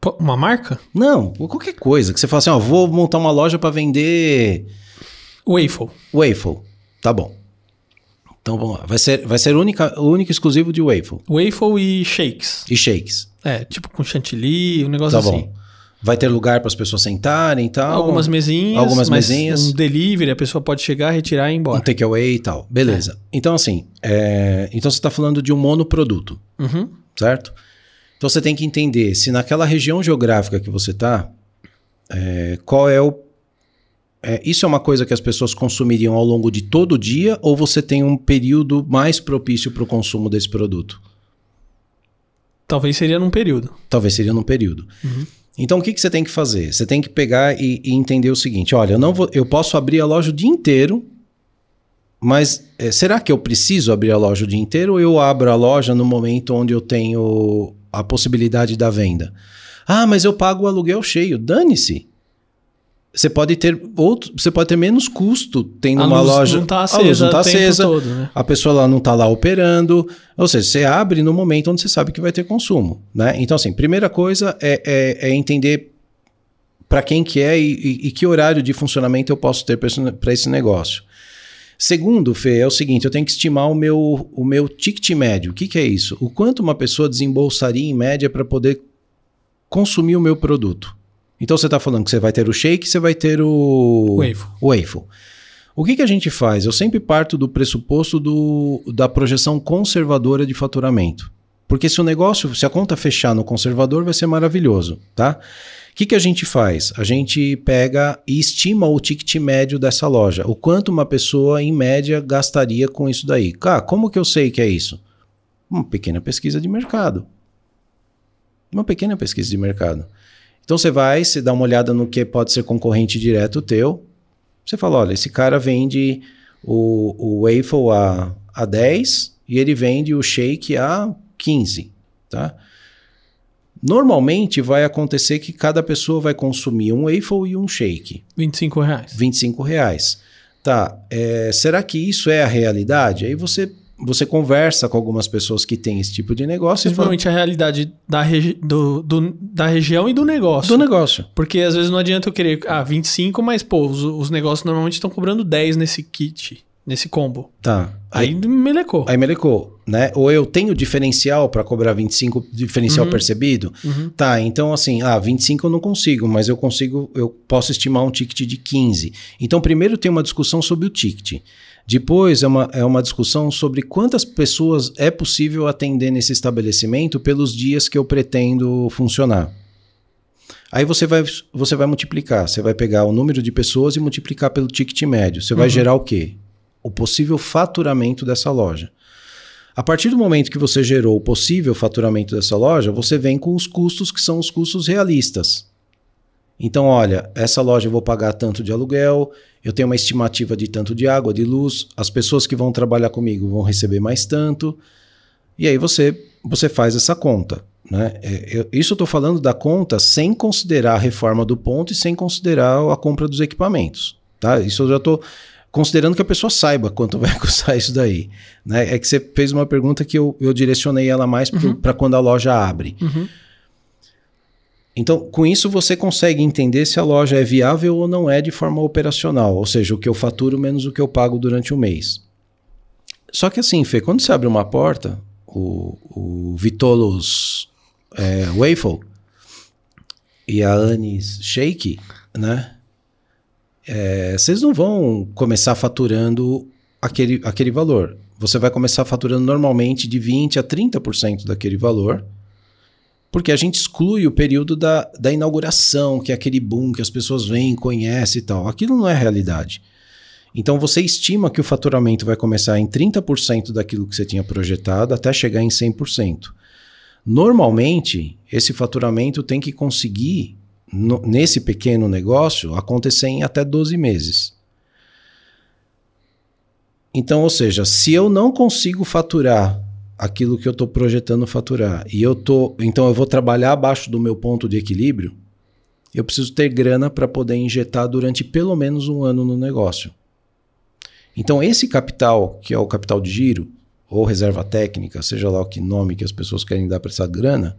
Pô, Uma marca? Não, qualquer coisa que você fala assim, ó, vou montar uma loja pra vender Waffle. waffle. Tá bom. Então vamos lá. Vai ser, vai ser única, único exclusivo de waffle Waffle e shakes. e shakes. É, tipo com chantilly, um negócio Tá assim. bom. Vai ter lugar para as pessoas sentarem e tal. Algumas mesinhas. Algumas mas mesinhas. Um delivery, a pessoa pode chegar, retirar e ir Um embora. takeaway e tal. Beleza. Então, assim, é, então você está falando de um monoproduto, Uhum. certo? Então você tem que entender se naquela região geográfica que você está, qual é o. é, isso é uma coisa que as pessoas consumiriam ao longo de todo o dia ou você tem um período mais propício para o consumo desse produto? Talvez seria num período. Talvez seria num período. Então o que, que você tem que fazer? Você tem que pegar e, e entender o seguinte: olha, eu não vou, eu posso abrir a loja o dia inteiro, mas eh, será que eu preciso abrir a loja o dia inteiro ou eu abro a loja no momento onde eu tenho a possibilidade da venda? Ah, mas eu pago o aluguel cheio. Dane-se. Você pode ter outro, você pode ter menos custo tendo a uma loja. não tá a acesa luz não tá tempo acesa. todo, né? A pessoa lá não está lá operando. Ou seja, você abre no momento onde você sabe que vai ter consumo. Né? Então, assim, primeira coisa é, é- é entender para quem que é e, e- e que horário de funcionamento eu posso ter para esse negócio. Segundo, Fê, é o seguinte: eu tenho que estimar o meu, o meu ticket médio. O que, que é isso? O quanto uma pessoa desembolsaria em média para poder consumir o meu produto. Então você está falando que você vai ter o shake, você vai ter o o waffle. O que, que a gente faz? Eu sempre parto do pressuposto do, da projeção conservadora de faturamento. Porque se o negócio, se a conta fechar no conservador, vai ser maravilhoso, tá? O que, que a gente faz? A gente pega e estima o ticket médio dessa loja. O quanto uma pessoa, em média, gastaria com isso daí. Cara, como que eu sei que é isso? Uma pequena pesquisa de mercado. Uma pequena pesquisa de mercado. Então você vai, você dá uma olhada no que pode ser concorrente direto teu. Você fala, olha, esse cara vende o, o waffle a, a 10 e ele vende o shake a 15, tá? Normalmente vai acontecer que cada pessoa vai consumir um waffle e um shake, 25 reais. 25 reais. Tá, é, será que isso é a realidade? Aí você, você conversa com algumas pessoas que têm esse tipo de negócio e fala, Principalmente a realidade da, regi do, do- da região e do negócio. do negócio. Porque às vezes não adianta eu querer, ah, 25, mas pô, os, os negócios normalmente estão cobrando 10 nesse kit. nesse combo. Tá. Aí, aí melecou. Aí melecou, né? Ou eu tenho diferencial para cobrar 25, diferencial uhum. percebido? Uhum. Tá, então assim, ah, 25 eu não consigo, mas eu consigo, eu posso estimar um ticket de 15. Então, primeiro tem uma discussão sobre o ticket. Depois é uma, é uma discussão sobre quantas pessoas é possível atender nesse estabelecimento pelos dias que eu pretendo funcionar. Aí você vai, você vai multiplicar, você vai pegar o número de pessoas e multiplicar pelo ticket médio. Você uhum. vai gerar o quê? O possível faturamento dessa loja. A partir do momento que você gerou o possível faturamento dessa loja, você vem com os custos que são os custos realistas. Então, olha, essa loja eu vou pagar tanto de aluguel, eu tenho uma estimativa de tanto de água, de luz, as pessoas que vão trabalhar comigo vão receber mais tanto. E aí você, você faz essa conta. Né? É, eu, isso eu estou falando da conta sem considerar a reforma do ponto e sem considerar a compra dos equipamentos. Tá? Isso eu já estou considerando que a pessoa saiba quanto vai custar isso daí. Né? É que você fez uma pergunta que eu, eu direcionei ela mais uhum. para quando a loja abre. Uhum. Então, com isso, você consegue entender se a loja é viável ou não é de forma operacional, ou seja, o que eu faturo menos o que eu pago durante o mês. Só que assim, Fê, quando você abre uma porta, o, o Vitolos é, Waffle e a Anis Shake, né? É, vocês não vão começar faturando aquele, aquele valor. Você vai começar faturando normalmente de 20% a 30% daquele valor porque a gente exclui o período da, da inauguração, que é aquele boom que as pessoas vêm, conhecem e tal. Aquilo não é realidade. Então você estima que o faturamento vai começar em 30% daquilo que você tinha projetado até chegar em 100%. Normalmente, esse faturamento tem que conseguir, no, nesse pequeno negócio, acontecer em até 12 meses. Então, ou seja, se eu não consigo faturar aquilo que eu estou projetando faturar e eu tô, então eu vou trabalhar abaixo do meu ponto de equilíbrio, eu preciso ter grana para poder injetar durante pelo menos um ano no negócio. Então esse capital, que é o capital de giro ou reserva técnica, seja lá o que nome que as pessoas querem dar para essa grana,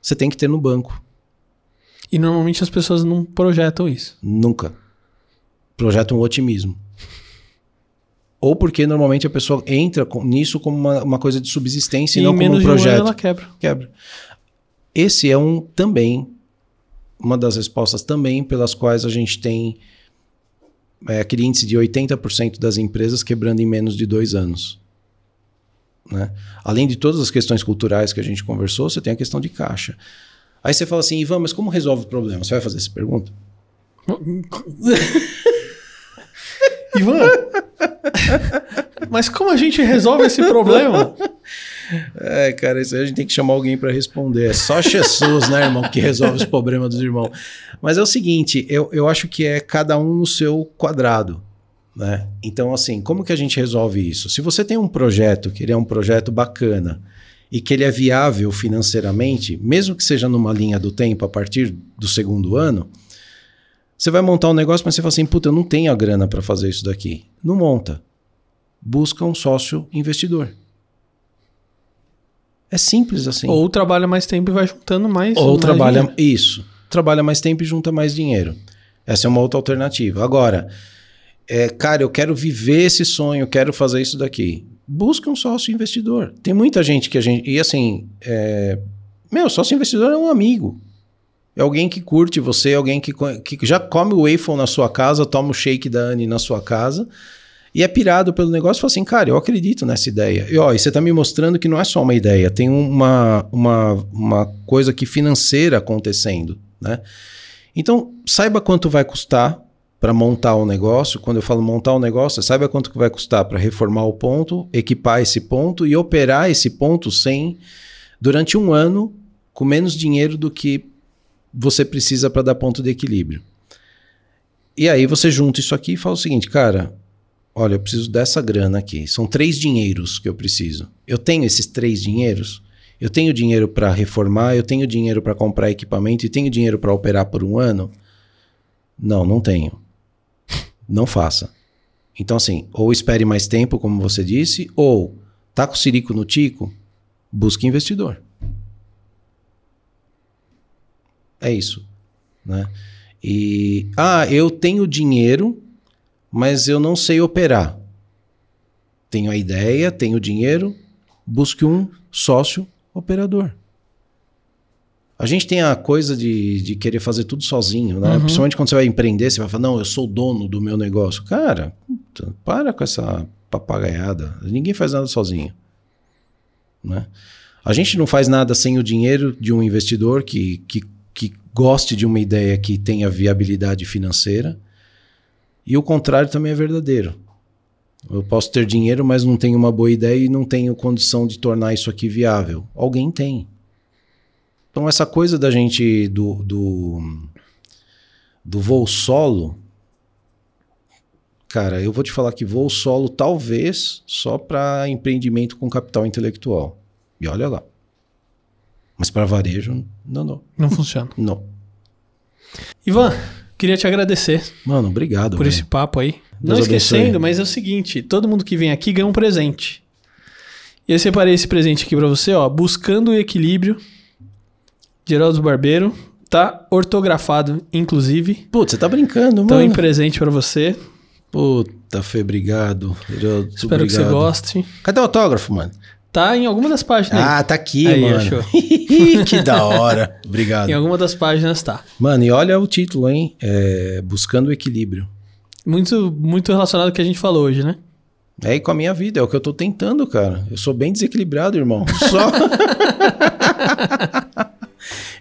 você tem que ter no banco. E normalmente as pessoas não projetam isso. Nunca. Projetam o otimismo ou porque normalmente a pessoa entra com, nisso como uma, uma, coisa de subsistência e, e não como um projeto. Um ela quebra. Quebra. Esse é um também uma das respostas também pelas quais a gente tem é, aquele índice de 80% das empresas quebrando em menos de dois anos. Né? Além de todas as questões culturais que a gente conversou, você tem a questão de caixa. Aí você fala assim, Ivan, mas como resolve o problema? Você vai fazer essa pergunta? Ivan, mas como a gente resolve esse problema? É, cara, isso aí a gente tem que chamar alguém para responder. É só Jesus, né, irmão, que resolve os problemas dos irmãos. Mas é o seguinte, eu, eu acho que é cada um no seu quadrado. Né? Então, assim, como que a gente resolve isso? Se você tem um projeto que ele é um projeto bacana e que ele é viável financeiramente, mesmo que seja numa linha do tempo a partir do segundo ano, você vai montar um negócio, mas você fala assim: puta, eu não tenho a grana para fazer isso daqui. Não monta. Busca um sócio investidor. É simples assim. Ou trabalha mais tempo e vai juntando mais. Ou mais trabalha. Dinheiro. Isso. Trabalha mais tempo e junta mais dinheiro. Essa é uma outra alternativa. Agora, é, cara, eu quero viver esse sonho, quero fazer isso daqui. Busca um sócio investidor. Tem muita gente que a gente. E assim, é, meu, sócio investidor é um amigo. É alguém que curte você, alguém que, que já come o waffle na sua casa, toma o shake da Anne na sua casa e é pirado pelo negócio e fala assim, cara, eu acredito nessa ideia. E, ó, e você está me mostrando que não é só uma ideia, tem uma, uma, uma coisa aqui financeira acontecendo, né? Então, saiba quanto vai custar para montar o um negócio. Quando eu falo montar o um negócio, saiba quanto que vai custar para reformar o ponto, equipar esse ponto e operar esse ponto sem durante um ano com menos dinheiro do que você precisa para dar ponto de equilíbrio. E aí você junta isso aqui e fala o seguinte, cara, olha, eu preciso dessa grana aqui. São três dinheiros que eu preciso. Eu tenho esses três dinheiros? Eu tenho dinheiro para reformar, eu tenho dinheiro para comprar equipamento e tenho dinheiro para operar por um ano? Não, não tenho. Não faça. Então, assim, ou espere mais tempo, como você disse, ou tá com o sirico no tico, busque investidor. É isso. Né? E, ah, eu tenho dinheiro, mas eu não sei operar. Tenho a ideia, tenho o dinheiro, busque um sócio operador. A gente tem a coisa de, de querer fazer tudo sozinho, né? Uhum. Principalmente quando você vai empreender, você vai falar, não, eu sou o dono do meu negócio. Cara, puta, para com essa papagaiada. Ninguém faz nada sozinho. Né? A gente não faz nada sem o dinheiro de um investidor que, que goste de uma ideia que tenha viabilidade financeira. E o contrário também é verdadeiro. Eu posso ter dinheiro, mas não tenho uma boa ideia e não tenho condição de tornar isso aqui viável. Alguém tem. Então, essa coisa da gente do, do, do voo solo, cara, eu vou te falar que voo solo talvez só para empreendimento com capital intelectual. E olha lá. Mas para varejo, não, não. Não funciona. Não. Ivan, queria te agradecer Mano, obrigado. por velho. esse papo aí. Deus Não esquecendo, abençoe. mas é o seguinte: todo mundo que vem aqui ganha um presente. E eu separei esse presente aqui pra você, ó. Buscando o equilíbrio. Geraldo Barbeiro. Tá ortografado, inclusive. Putz, você tá brincando, Então, em mano. presente pra você. Puta, Fê, obrigado. Eu- Espero que você obrigado. goste. Cadê o autógrafo, mano? Tá em alguma das páginas aí. Ah, tá aqui, Aí, mano. achou. que da hora. Obrigado. Em alguma das páginas tá. Mano, e olha o título, hein? É, Buscando o Equilíbrio. Muito, muito relacionado ao que a gente falou hoje, né? É aí com a minha vida, é o que eu tô tentando, cara. Eu sou bem desequilibrado, irmão. Só.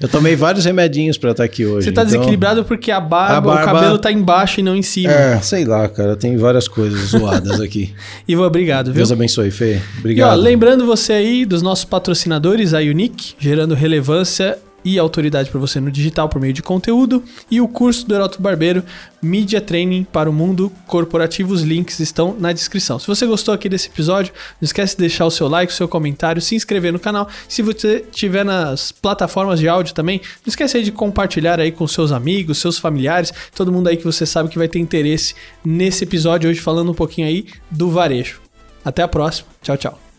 eu tomei vários remedinhos pra estar aqui hoje. Você tá então- desequilibrado porque a barba, A barba- o cabelo tá embaixo e não em cima. É, sei lá, cara. Tem várias coisas zoadas aqui. Ivan, obrigado, viu? Deus abençoe, Fê. E ó, Obrigado. lembrando você aí dos nossos patrocinadores, a Unique, gerando relevância e autoridade para você no digital por meio de conteúdo, e o curso do Heroto Barbeiro, Media Training para o Mundo Corporativo. Os links estão na descrição. Se você gostou aqui desse episódio, não esquece de deixar o seu like, o seu comentário, se inscrever no canal. Se você estiver nas plataformas de áudio também, não esquece aí de compartilhar aí com seus amigos, seus familiares, todo mundo aí que você sabe que vai ter interesse nesse episódio hoje falando um pouquinho aí do varejo. Até a próxima. Tchau, tchau.